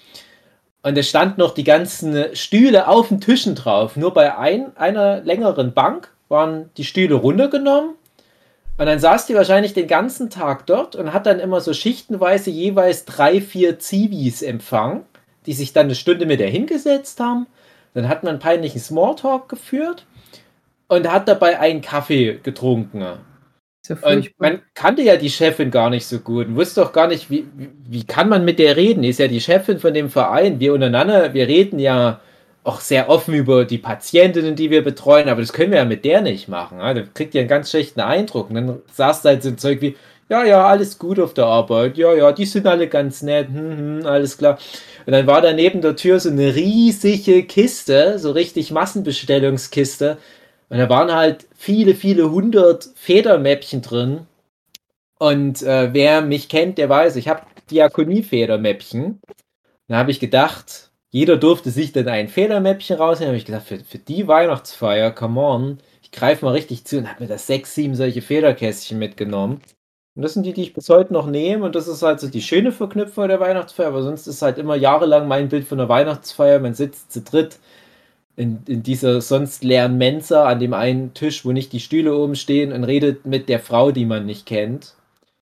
Und es stand noch die ganzen Stühle auf den Tischen drauf. Nur bei ein, einer längeren Bank waren die Stühle runtergenommen. Und dann saß die wahrscheinlich den ganzen Tag dort und hat dann immer so schichtenweise jeweils drei, vier Zivis empfangen, die sich dann eine Stunde mit der hingesetzt haben. Dann hat man einen peinlichen Smalltalk geführt und hat dabei einen Kaffee getrunken. Ja Und man kannte ja die Chefin gar nicht so gut und wusste doch gar nicht, wie, wie, wie kann man mit der reden? Die ist ja die Chefin von dem Verein. Wir untereinander, wir reden ja auch sehr offen über die Patientinnen, die wir betreuen, aber das können wir ja mit der nicht machen. Da kriegt ihr einen ganz schlechten Eindruck. Und dann saß da halt so ein Zeug wie, ja, ja, alles gut auf der Arbeit, ja, ja, die sind alle ganz nett, hm, hm, alles klar. Und dann war da neben der Tür so eine riesige Kiste, so richtig Massenbestellungskiste. Und da waren halt viele, viele hundert Federmäppchen drin. Und äh, wer mich kennt, der weiß, ich habe Diakonie-Federmäppchen. Da habe ich gedacht, jeder durfte sich dann ein Federmäppchen rausnehmen. Da habe ich gedacht, für, für die Weihnachtsfeier, come on, ich greife mal richtig zu und habe mir da sechs, sieben solche Federkästchen mitgenommen. Und das sind die, die ich bis heute noch nehme. Und das ist halt so die schöne Verknüpfung der Weihnachtsfeier. Aber sonst ist halt immer jahrelang mein Bild von der Weihnachtsfeier. Man sitzt zu dritt in, in dieser sonst leeren Mensa an dem einen Tisch, wo nicht die Stühle oben stehen und redet mit der Frau, die man nicht kennt.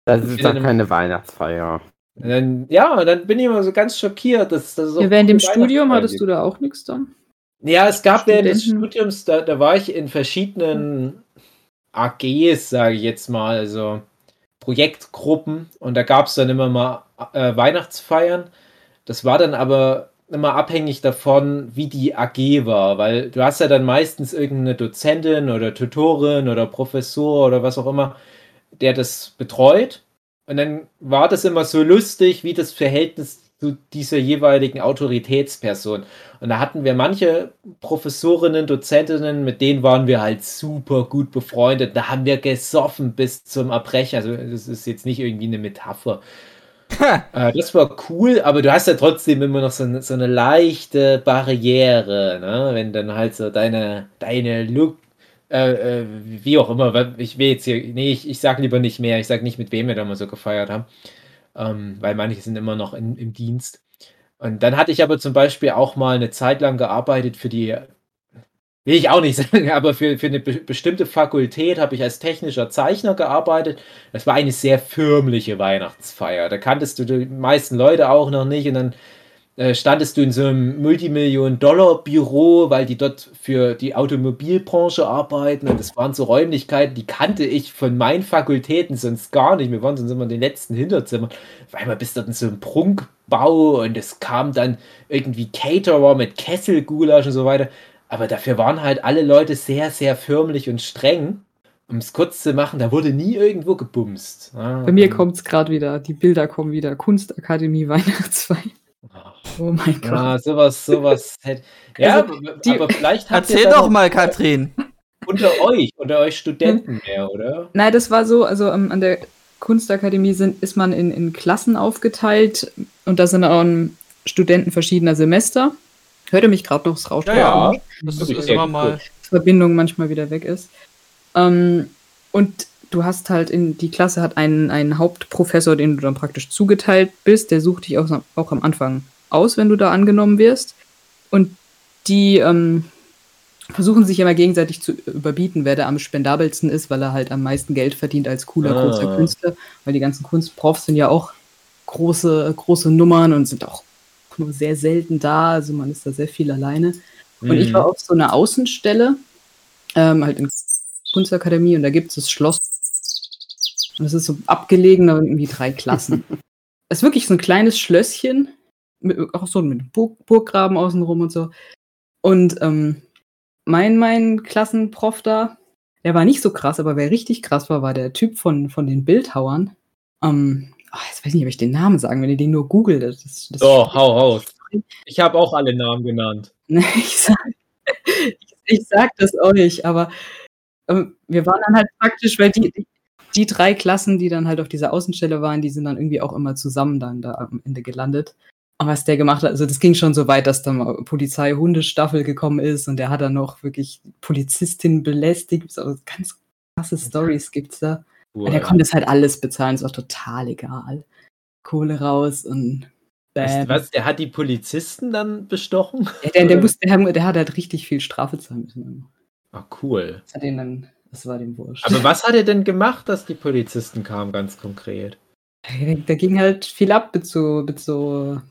Das ist doch dann- keine Weihnachtsfeier. Und dann, ja, und dann bin ich immer so ganz schockiert, dass das so. Ja, während dem Studium hattest du da auch nichts dann? Ja, es gab während des Studenten? Studiums, da, da war ich in verschiedenen AGs, sage ich jetzt mal, also Projektgruppen und da gab es dann immer mal äh, Weihnachtsfeiern. Das war dann aber immer abhängig davon, wie die AG war, weil du hast ja dann meistens irgendeine Dozentin oder Tutorin oder Professor oder was auch immer, der das betreut. Und dann war das immer so lustig, wie das Verhältnis zu dieser jeweiligen Autoritätsperson. Und da hatten wir manche Professorinnen, Dozentinnen, mit denen waren wir halt super gut befreundet. Da haben wir gesoffen bis zum Erbrechen. Also das ist jetzt nicht irgendwie eine Metapher. Äh, das war cool, aber du hast ja trotzdem immer noch so eine, so eine leichte Barriere, ne? wenn dann halt so deine, deine Look, äh, äh, wie auch immer, ich will jetzt hier, nee, ich, ich sag lieber nicht mehr, ich sag nicht, mit wem wir da mal so gefeiert haben, ähm, weil manche sind immer noch in, im Dienst. Und dann hatte ich aber zum Beispiel auch mal eine Zeit lang gearbeitet für die, will ich auch nicht sagen, aber für, für eine be bestimmte Fakultät habe ich als technischer Zeichner gearbeitet. Das war eine sehr firmliche Weihnachtsfeier. Da kanntest du die meisten Leute auch noch nicht und dann äh, standest du in so einem Multimillion-Dollar-Büro, weil die dort für die Automobilbranche arbeiten und das waren so Räumlichkeiten, die kannte ich von meinen Fakultäten sonst gar nicht. Wir waren sonst immer in den letzten Hinterzimmern. Auf einmal bist du in so einem Prunkbau und es kam dann irgendwie Caterer mit Kesselgulasch und so weiter. Aber dafür waren halt alle Leute sehr, sehr förmlich und streng. Um es kurz zu machen, da wurde nie irgendwo gebumst. Ja, Bei mir und- kommt es gerade wieder. Die Bilder kommen wieder. Kunstakademie Weihnachtsfeier. Oh mein Gott. Ja, sowas, sowas hätte. Ja, Also, aber, die- aber vielleicht ihr Erzähl doch mal, Katrin. unter euch, unter euch Studenten mehr, oder? Nein, das war so, also ähm, an der Kunstakademie sind, ist man in, in Klassen aufgeteilt und da sind auch ähm, Studenten verschiedener Semester. Hört ihr mich gerade noch? Es rauscht Ja, ja. Das Das ist ist immer mal. Verbindung manchmal wieder weg ist. Ähm, und du hast halt in die Klasse hat einen, einen Hauptprofessor, den du dann praktisch zugeteilt bist. Der sucht dich auch, auch am Anfang aus, wenn du da angenommen wirst. Und die ähm, versuchen sich immer gegenseitig zu überbieten, wer der am spendabelsten ist, weil er halt am meisten Geld verdient als cooler, Ah. großer Künstler. Weil die ganzen Kunstprofs sind ja auch große, große Nummern und sind auch nur sehr selten da. Also man ist da sehr viel alleine. Und ich Mhm. war auf so einer Außenstelle, ähm, halt in Kunstakademie, und da gibt es das Schloss. Und es ist so abgelegen, da sind irgendwie drei Klassen. Es ist wirklich so ein kleines Schlösschen, mit, auch so mit Burg, Burggraben außenrum und so. Und ähm, mein, mein Klassenprof da, der war nicht so krass, aber wer richtig krass war, war der Typ von, von den Bildhauern. Ähm, ach, jetzt weiß ich nicht, ob ich den Namen sagen, wenn ihr den nur googelt. Das, das, So, hau raus. Ich habe auch alle Namen genannt. Ne, ich sag, ich, ich sag das euch, aber ähm, wir waren dann halt praktisch, weil die, die, die drei Klassen, die dann halt auf dieser Außenstelle waren, die sind dann irgendwie auch immer zusammen dann da am Ende gelandet. Und was der gemacht hat, also das ging schon so weit, dass dann mal Polizei-Hundestaffel gekommen ist und der hat dann noch wirklich Polizistin belästigt. So ganz krasse Stories gibt's da. Und der konnte es halt alles bezahlen, ist auch total egal. Kohle raus und bam. was? Der hat die Polizisten dann bestochen? Ja, der, der, musste, der, der hat halt richtig viel Strafe zahlen müssen. Ah, cool. Das hat ihn dann, das war dem wurscht. Aber was hat er denn gemacht, dass die Polizisten kamen, ganz konkret? da, da ging halt viel ab mit so, mit so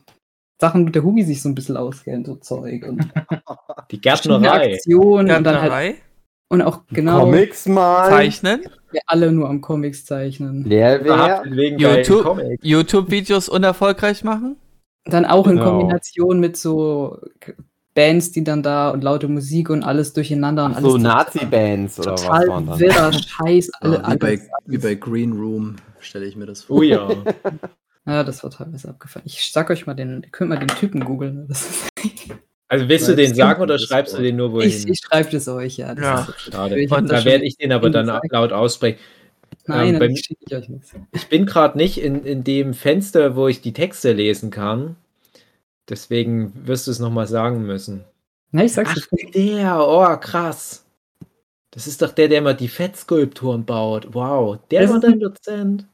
Sachen, wo der Hugi sich so ein bisschen auskennt, so Zeug. Und Die Gärtnerei. Aktionen und dann halt, Gärtnerei, und auch genau Comics mal. Zeichnen, wir alle nur am Comics zeichnen. Verhaftet wegen geilen YouTube. YouTube-Videos unerfolgreich machen. Dann auch in Genau. Kombination mit so Bands, die dann da und laute Musik und alles durcheinander und Ach so alles Nazi-Bands oder was total waren das? wirrer Scheiß, alle, Ja, wie, bei, alles, wie bei Green Room stelle ich mir das vor. Oh ja. Ja, das war teilweise abgefahren. Ich sag euch mal den, ihr könnt mal den Typen googeln. Ist, Also willst du den sagen oder schreibst du den nur ich wohin? ich schreibe das euch, ja. Das Ja. ist, Schade. ich Da werde ich den aber dann gesagt. laut aussprechen. Nein, ähm, ich euch nichts. Ich bin gerade nicht in, in dem Fenster, wo ich die Texte lesen kann. Deswegen wirst du es nochmal sagen müssen. Na, ich sag's Ach, dir. der, oh krass. Das ist doch der, der immer die Fettskulpturen baut. Wow, der Das war dein Dozent.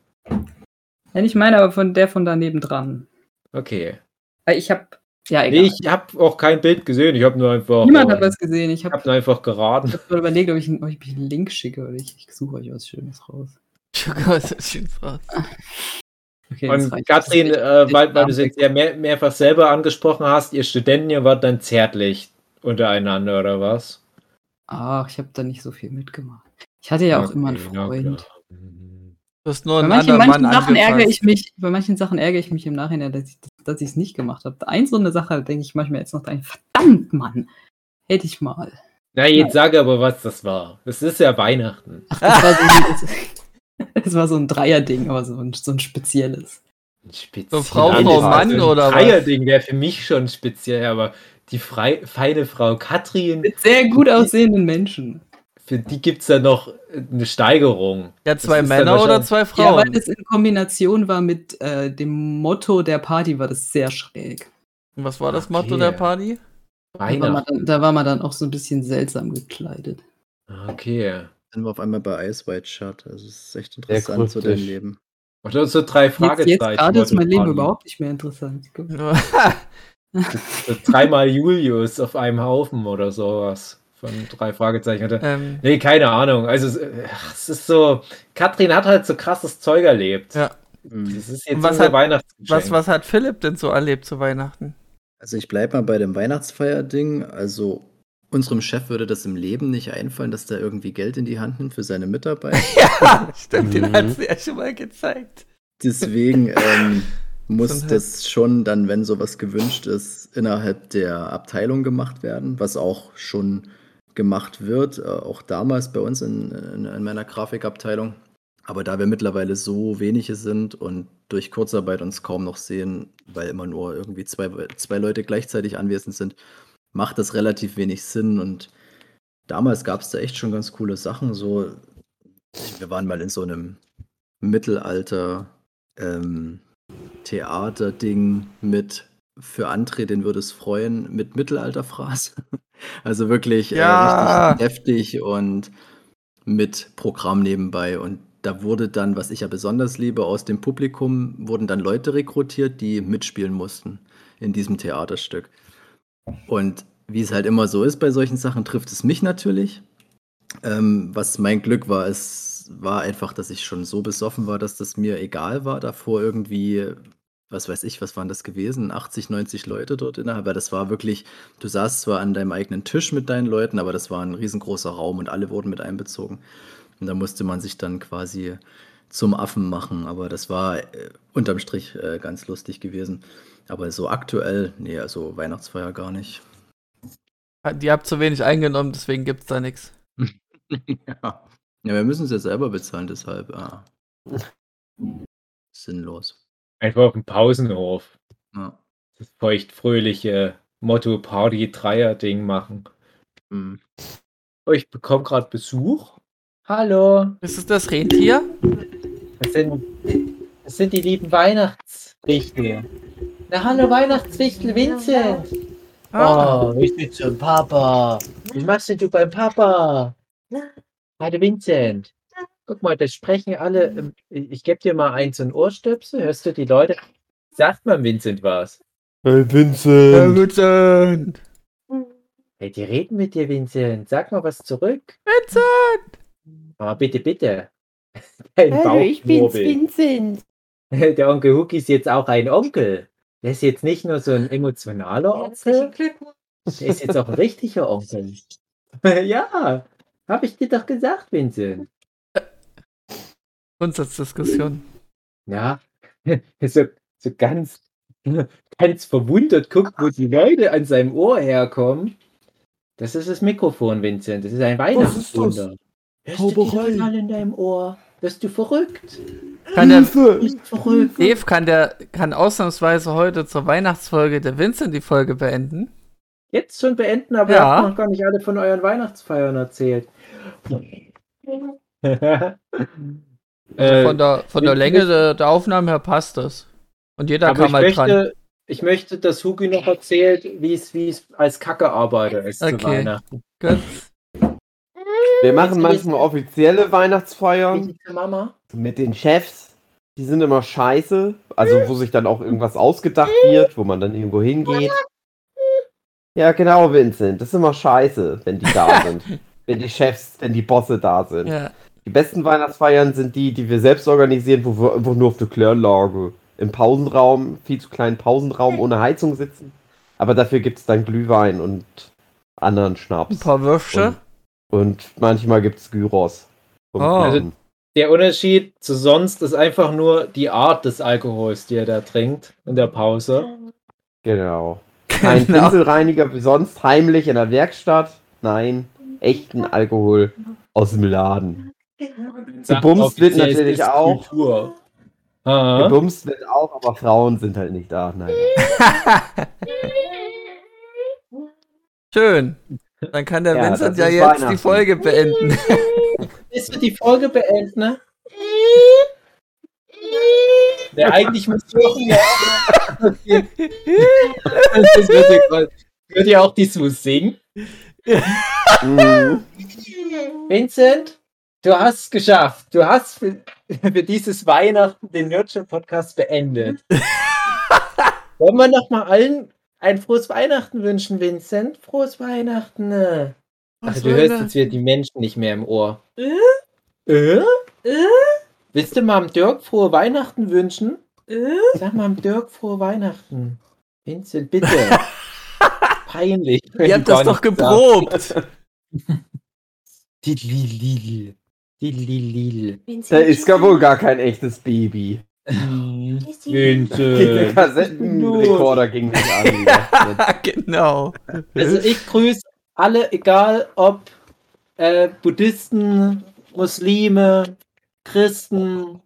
Ja, nicht meine, aber von der von daneben dran. Okay. Weil Ich habe ja egal. Nee, ich habe auch kein Bild gesehen. Ich habe nur einfach. Niemand hat äh, was gesehen. Ich Ich habe habe nur einfach geraten. hab mal überlegt, ob ich, ob ich einen Link schicke oder ich, ich suche euch was Schönes raus. Okay, Und. Katrin, äh, weil, weil du es jetzt ja mehr, mehrfach selber angesprochen hast, ihr Studenten, ihr wart dann zärtlich untereinander, oder was? Ach, ich habe da nicht so viel mitgemacht. Ich hatte ja auch immer einen Okay, Freund. klar. Du hast nur Bei manchen, manchen Mann Sachen ärgere ich mich, bei manchen Sachen ärgere ich mich im Nachhinein, dass ich dass ich es nicht gemacht habe. Ein so eine Sache denke ich manchmal jetzt noch ein verdammt Mann. Hätte ich mal. Na, jetzt sag aber, was das war. Es ist ja Weihnachten. Ach, das war so ein, das war so ein Dreier-Ding, aber so ein, so ein spezielles. Speziell. So Frau, Frau, Mann so ein oder was? Dreierding wäre für mich schon speziell, aber die frei, feine Frau Katrin, Mit sehr gut aussehenden Menschen. für die gibt es ja noch eine Steigerung. Ja, zwei Männer oder zwei Ja, weil Frauen? das in Kombination war mit äh, dem Motto der Party, war das sehr schräg. Und was war das Motto Okay. der Party? Da war, man da war man dann auch so ein bisschen seltsam gekleidet. Okay. Dann war auf einmal bei Ice White Shut. Also es ist echt interessant, so dein kryptisch. Leben. Oder so drei Jetzt, Fragezeichen. jetzt gerade ist mein Leben überhaupt nicht mehr interessant. So dreimal Julius auf einem Haufen oder sowas. Von drei Fragezeichen. Hatte. ähm, Nee, keine Ahnung. Also, es- ach, es ist so. Katrin hat halt so krasses Zeug erlebt. Ja. Mhm. Das ist jetzt Und was hat- Weihnachtsgeschenk. was, was hat Philipp denn so erlebt zu Weihnachten? Also ich bleibe mal bei dem Weihnachtsfeierding. Also unserem Chef würde das im Leben nicht einfallen, dass der irgendwie Geld in die Hand nimmt für seine Mitarbeiter. Ja, stimmt, den Mhm. hat sie ja schon mal gezeigt. Deswegen ähm, muss Schon das schon dann, wenn sowas gewünscht ist, innerhalb der Abteilung gemacht werden, was auch schon gemacht wird, äh, auch damals bei uns in, in, in meiner Grafikabteilung. Aber da wir mittlerweile so wenige sind und durch Kurzarbeit uns kaum noch sehen, weil immer nur irgendwie zwei, zwei Leute gleichzeitig anwesend sind, macht das relativ wenig Sinn. Und damals gab es da echt schon ganz coole Sachen. So, wir waren mal in so einem Mittelalter ähm, Theaterding mit für André, den würde es freuen, mit Mittelalterphrase. Also wirklich Ja. äh, richtig heftig und mit Programm nebenbei. Und da wurde dann, was ich ja besonders liebe, aus dem Publikum wurden dann Leute rekrutiert, die mitspielen mussten in diesem Theaterstück. Und wie es halt immer so ist bei solchen Sachen, trifft es mich natürlich. Ähm, was mein Glück war, es war einfach, dass ich schon so besoffen war, dass das mir egal war, davor irgendwie, was weiß ich, was waren das gewesen? 80, 90 Leute dort innerhalb. Weil das war wirklich, du saßt zwar an deinem eigenen Tisch mit deinen Leuten, aber das war ein riesengroßer Raum und alle wurden mit einbezogen. Und da musste man sich dann quasi zum Affen machen. Aber das war äh, unterm Strich äh, ganz lustig gewesen. Aber so aktuell, nee, also Weihnachtsfeier gar nicht. Die habt zu wenig eingenommen, deswegen gibt's da nichts. ja. ja, wir müssen es ja selber bezahlen, deshalb ah. sinnlos. Einfach auf dem Pausenhof. Ja. Das feuchtfröhliche Motto-Party-Dreier-Ding machen. Hm. Oh, ich bekomme gerade Besuch. Hallo. Ist es das Rentier? Das sind, das sind die lieben Weihnachtswichtel. Na, hallo Weihnachtswichtel Vincent. Oh, ich bin zum Papa. Wie machst denn du beim Papa? Hallo Vincent. Guck mal, das sprechen alle. ähm, Ich gebe dir mal eins so ein Ohrstöpsel. Hörst du die Leute? Sagt mal Vincent was. Hey Vincent! Vincent! Hey, die reden mit dir, Vincent. Sag mal was zurück. Vincent! Ah, bitte, bitte. Dein Hallo, ich bin's. Vincent. Der Onkel Huki ist jetzt auch ein Onkel. Der ist jetzt nicht nur so ein emotionaler Onkel, der ist jetzt auch ein richtiger Onkel. ja, habe ich dir doch gesagt, Vincent. Grundsatzdiskussion. Ja, so, so ganz, ganz verwundert guckt, wo die Leute an seinem Ohr herkommen. Das ist das Mikrofon, Vincent. Das ist ein Weihnachtswunder. Hörst du die Zauberei. Leute alle in deinem Ohr? Wirst du verrückt? Kann der? Dave kann der kann ausnahmsweise heute zur Weihnachtsfolge der Vincent die Folge beenden. Jetzt schon beenden, aber Ja. ihr habt noch gar nicht alle von euren Weihnachtsfeiern erzählt. äh, von der, von der ich- Länge der, der Aufnahme her passt das. Und jeder aber kam mal dran. möchte, ich möchte, dass Hugi noch erzählt, wie es wie es als Kackearbeiter ist zu Okay. Weihnachten. Gut. Wir machen manchmal offizielle Mama? mit den Chefs. Die sind immer scheiße. Also, wo sich dann auch irgendwas ausgedacht wird, wo man dann irgendwo hingeht. Ja, genau, Vincent. Das ist immer scheiße, wenn die da sind. wenn die Chefs, wenn die Bosse da sind. Ja. Die besten Weihnachtsfeiern sind die, die wir selbst organisieren, wo wir einfach nur auf der Kläranlage im Pausenraum, viel zu kleinen Pausenraum ohne Heizung sitzen. Aber dafür gibt es dann Glühwein und anderen Ein Schnaps. paar Würfsche. Und manchmal gibt es Gyros. Oh. Kuchen. Der Unterschied zu sonst ist einfach nur die Art des Alkohols, die er da trinkt in der Pause. Genau. Kein Genau. Pinselreiniger wie sonst heimlich in der Werkstatt. Nein, echten Alkohol aus dem Laden. Gebumst wird natürlich auch. Kultur. Ah. Gebumst wird auch, aber Frauen sind halt nicht da. Nein. Schön. Dann kann der Ja, Vincent ja jetzt die. Folge beenden. Ist wir die Folge beenden, ne? Ja, eigentlich muss Jochen ja auch. Das wird ja, ja auch die Sue singen. Mhm. Vincent, du hast es geschafft. Du hast für, für dieses Weihnachten den Nerdship Podcast beendet. Wollen wir noch mal allen ein frohes Weihnachten wünschen, Vincent? Frohes Weihnachten. ne? Ach, du hörst jetzt wieder die Menschen nicht mehr im Ohr. Äh? Äh? Willst du mal dem Dirk frohe Weihnachten wünschen? Sag mal dem Dirk frohe Weihnachten. Vincent, bitte. Peinlich. Ihr habt das doch geprobt. Didlilil. Didlilil. Da ist gar wohl gar kein echtes Baby. Der Vincent. Kassettenrekorder ging nicht an. genau. Also ich grüße alle, egal ob äh, Buddhisten, Muslime, Christen,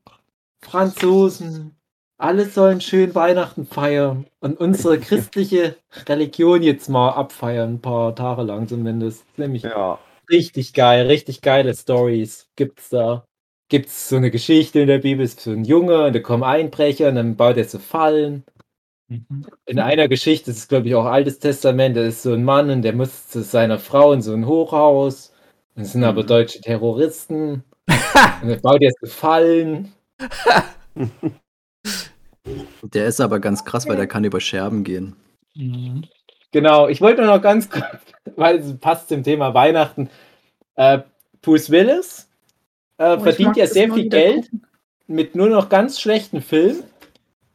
Franzosen. Alle sollen schön Weihnachten feiern und unsere christliche Religion jetzt mal abfeiern, ein paar Tage lang zumindest. Nämlich Ja. richtig geil, richtig geile Stories gibt's da. Gibt's so eine Geschichte in der Bibel, ist so ein Junge und da kommen Einbrecher und dann baut er so Fallen. In einer Geschichte, das ist glaube ich auch Altes Testament, da ist so ein Mann und der muss zu seiner Frau in so ein Hochhaus. Das sind aber Mhm. deutsche Terroristen. Und der baut jetzt gefallen. Der ist aber ganz krass, weil der kann über Scherben gehen. Genau, ich wollte nur noch ganz kurz, weil es passt zum Thema Weihnachten. Äh, Bruce Willis äh, Oh, verdient ja sehr viel Geld gucken. mit nur noch ganz schlechten Filmen,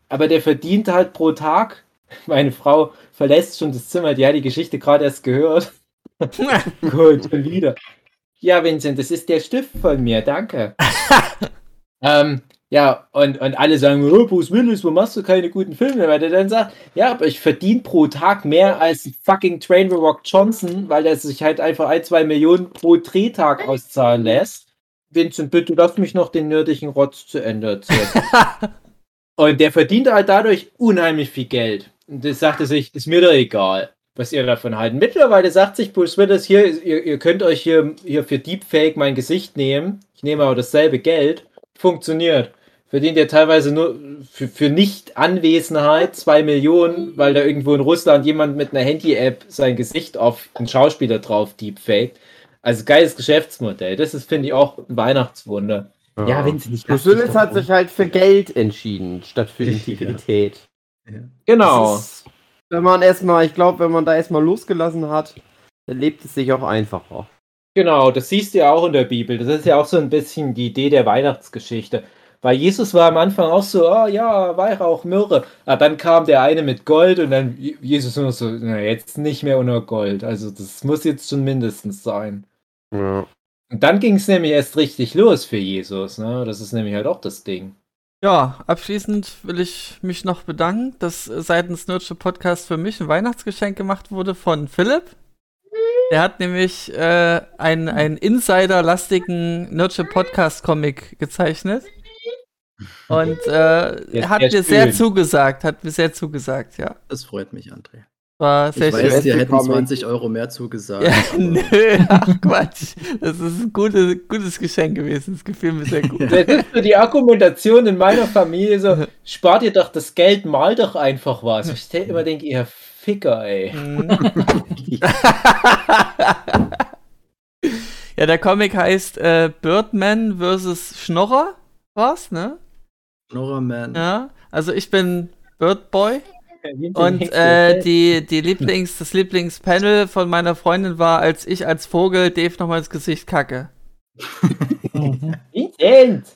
aber der verdient halt pro Tag. Meine Frau verlässt schon das Zimmer, die hat die Geschichte gerade erst gehört. Gut, schon wieder. Ja, Vincent, das ist der Stift von mir, danke. ähm, ja, und, und alle sagen, oh, Bruce Willis, wo machst du keine guten Filme? Weil der dann sagt, ja, aber ich verdiene pro Tag mehr als fucking Train Rock Johnson, weil der sich halt einfach ein, zwei Millionen pro Drehtag auszahlen lässt. Vincent, bitte lass mich noch den nerdigen Rotz zu Ende erzählen. und der verdient halt dadurch unheimlich viel Geld. Und das sagte sich, ist mir doch egal was ihr davon halten. Mittlerweile sagt sich Bruce Willis, hier, ihr, ihr könnt euch hier, hier für Deepfake mein Gesicht nehmen. Ich nehme aber dasselbe Geld. Funktioniert. Verdient ihr teilweise nur für, für Nicht-Anwesenheit zwei Millionen, weil da irgendwo in Russland jemand mit einer Handy-App sein Gesicht auf einen Schauspieler drauf deepfaked. Also geiles Geschäftsmodell. Das ist, finde ich, auch ein Weihnachtswunder. Ja, wenn sie nicht. Willis hat sich halt für Geld entschieden, statt für Integrität. Genau. Das ist, wenn man erstmal, ich glaube, wenn man da erstmal losgelassen hat, dann lebt es sich auch einfacher. Genau, das siehst du ja auch in der Bibel. Das ist ja auch so ein bisschen die Idee der Weihnachtsgeschichte. Weil Jesus war am Anfang auch so, oh ja, Weihrauch, Myrrhe. Aber dann kam der eine mit Gold und dann Jesus nur so, na, jetzt nicht mehr ohne Gold. Also das muss jetzt schon mindestens sein. Ja. Und dann ging es nämlich erst richtig los für Jesus. Ne? Das ist nämlich halt auch das Ding. Ja, abschließend will ich mich noch bedanken, dass seitens Nerdship Podcast für mich ein Weihnachtsgeschenk gemacht wurde von Philipp. Der hat nämlich äh, einen, einen Insider-lastigen Nerdship Podcast Comic gezeichnet. Und äh, hat sehr mir sehr schön. zugesagt, hat mir sehr zugesagt, ja. Das freut mich, André. War sehr ich weiß, schön. dir hätten Comic. 20 Euro mehr zugesagt. Ja, nö, ach Quatsch. Das ist ein gutes, gutes Geschenk gewesen. Das gefiel mir sehr gut. Das ist so die Argumentation in meiner Familie so, spart ihr doch das Geld, mal doch einfach was. Ich stell- immer denke, ihr Ficker, ey. Mhm. ja, der Comic heißt äh, Birdman vs. Schnorrer. Was, ne? Schnorrerman. Ja. Also ich bin Birdboy Und äh, die, die Lieblings, das Lieblingspanel von meiner Freundin war, als ich als Vogel Dave nochmal ins Gesicht kacke. Vincent!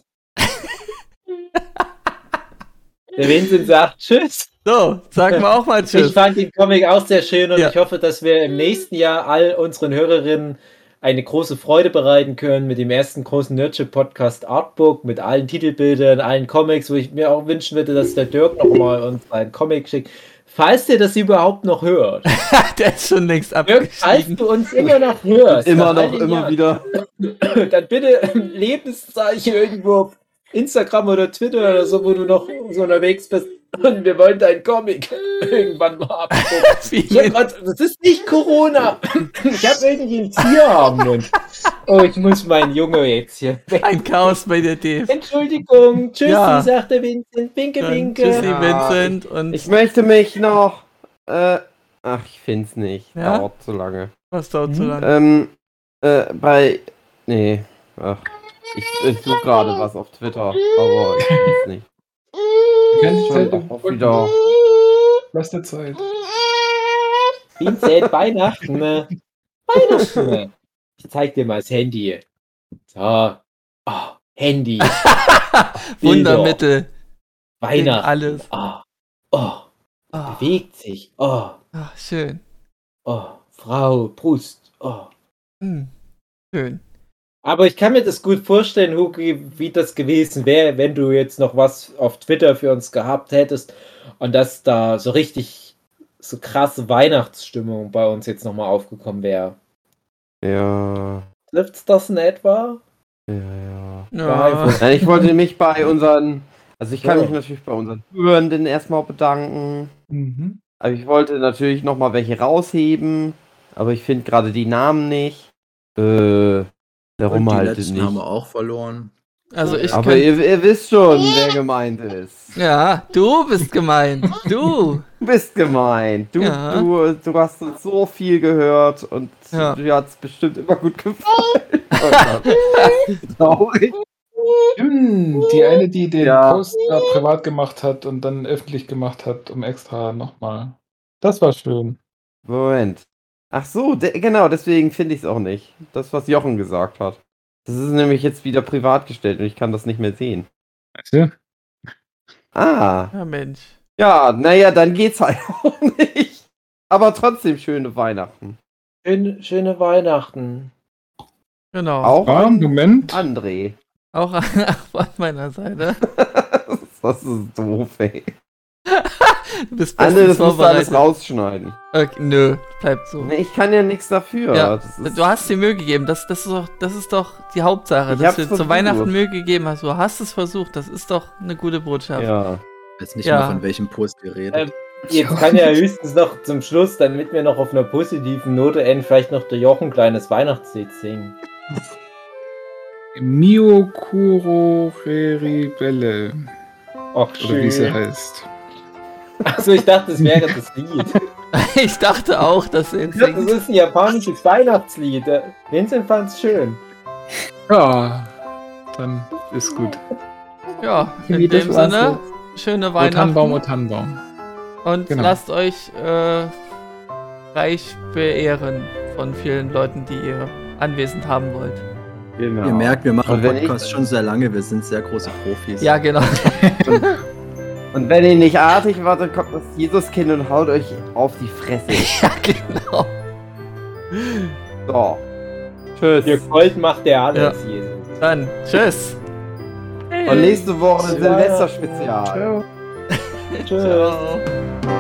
Der Vincent sagt Tschüss. So, sagen wir auch mal Ich Tschüss. fand den Comic auch sehr schön und Ja. ich hoffe, dass wir im nächsten Jahr all unseren Hörerinnen eine große Freude bereiten können mit dem ersten großen Nerdship Podcast Artbook, mit allen Titelbildern, allen Comics, wo ich mir auch wünschen würde, dass der Dirk nochmal uns einen Comic schickt. Falls der das überhaupt noch hört. Der ist schon längst Dirk, falls abgestiegen. du uns immer noch hörst. Immer noch, immer Jahren, wieder. Dann bitte ein Lebenszeichen irgendwo auf Instagram oder Twitter oder so, wo du noch so unterwegs bist. Und wir wollen deinen Comic irgendwann mal abgucken. Grad, das ist nicht Corona. Ich habe irgendwie ein Tier am Mund. Oh, ich muss meinen Junge jetzt hier weg. Ein Chaos bei dir, Dave. Entschuldigung. Tschüssi, Ja. sagt der Vincent. Winke, Dann winke. Tschüssi, Ja, Vincent. Und Ich möchte mich noch. Äh, ach, ich find's nicht. Ja? Dauert zu lange. was dauert so Mhm. lange? Ähm, äh, bei. Nee. Ach. Ich, ich suche gerade was auf Twitter, aber ich find's nicht. Kennt Zeit auch wieder. Lass der Zeit. Vincent, Weihnachten. ne? Weihnachten. ne? Ich zeig dir mal das Handy. So. Oh, Handy. Wundermittel. Weihnachten. Alles. Oh, oh, Ah, bewegt sich. Oh, ah, schön. oh, Frau, Brust. Oh. Hm. Schön. Aber ich kann mir das gut vorstellen, Hugi, wie das gewesen wäre, wenn du jetzt noch was auf Twitter für uns gehabt hättest und dass da so richtig so krasse Weihnachtsstimmung bei uns jetzt nochmal aufgekommen wäre. Ja. Trifft das in etwa? Ja, ja. Ja. Nein, ich wollte mich bei unseren. Also ich kann Ja. mich natürlich bei unseren Hörenden erstmal bedanken. Mhm. Aber ich wollte natürlich nochmal welche rausheben. Aber ich finde gerade die Namen nicht. Äh. Darum Und die halt letzten nicht. haben wir auch verloren. Also ich Aber kann, ihr, ihr wisst schon, wer gemeint ist. Ja, du bist gemeint. Du. Du bist gemeint. Du, Ja. du, du hast so viel gehört und Ja. dir hat es bestimmt immer gut gefallen. Traurig. Stimmt, die eine, die den Ja. Post da privat gemacht hat und dann öffentlich gemacht hat, um extra nochmal. Das war schön. Moment. Ach so, genau, deswegen finde ich es auch nicht. Das, was Jochen gesagt hat. Das ist nämlich jetzt wieder privat gestellt und ich kann das nicht mehr sehen. Weißt du? Ah, Ja, Mensch. ja, naja, dann geht's halt auch nicht. Aber trotzdem schöne Weihnachten. Schöne, schöne Weihnachten. Genau. Auch Ah, an Moment. André. Auch an, von meiner Seite. das ist doof, ey. Du bist bestens das musst du alles rausschneiden. Okay, nö, bleibt so. Nee, ich kann ja nichts dafür. Ja, Das ist- du hast dir Mühe gegeben. Das, das, ist doch, das ist doch die Hauptsache, Ich dass du dir zu. Weihnachten Mühe gegeben hast. Du hast es versucht. Das ist doch eine gute Botschaft. Ja. Ich weiß nicht Ja. mehr, von welchem Post ihr redet. Ähm, Jetzt kann ja höchstens noch zum Schluss, damit wir noch auf einer positiven Note enden, vielleicht noch der Jochen ein kleines Weihnachtslied singen. Mio Kuro Belle. Ach, Oder wie sie schön. heißt. Achso, ich dachte, das wäre das Lied. Ich dachte auch, dass er jetzt Das singt. ist ein japanisches Weihnachtslied. Äh, Vincent fand's schön. Ja, dann ist gut. Ja, in dem Sinne, schöne O Tannenbaum, Weihnachten. Tannenbaum. Und Genau. lasst euch äh, reich beehren von vielen Leuten, die ihr anwesend haben wollt. Genau. Ihr merkt, wir machen Und wenn ich- Podcast schon sehr lange, wir sind sehr große Profis. Ja, genau. Und wenn ihr nicht artig wart, dann kommt das Jesuskind und haut euch auf die Fresse. ja, genau. So. Tschüss. Ihr Gold macht der alles, Ja. Jesus. Dann, tschüss. Und nächste Woche ein Silvester- Silvester-Spezial. Tschüss. Ciao.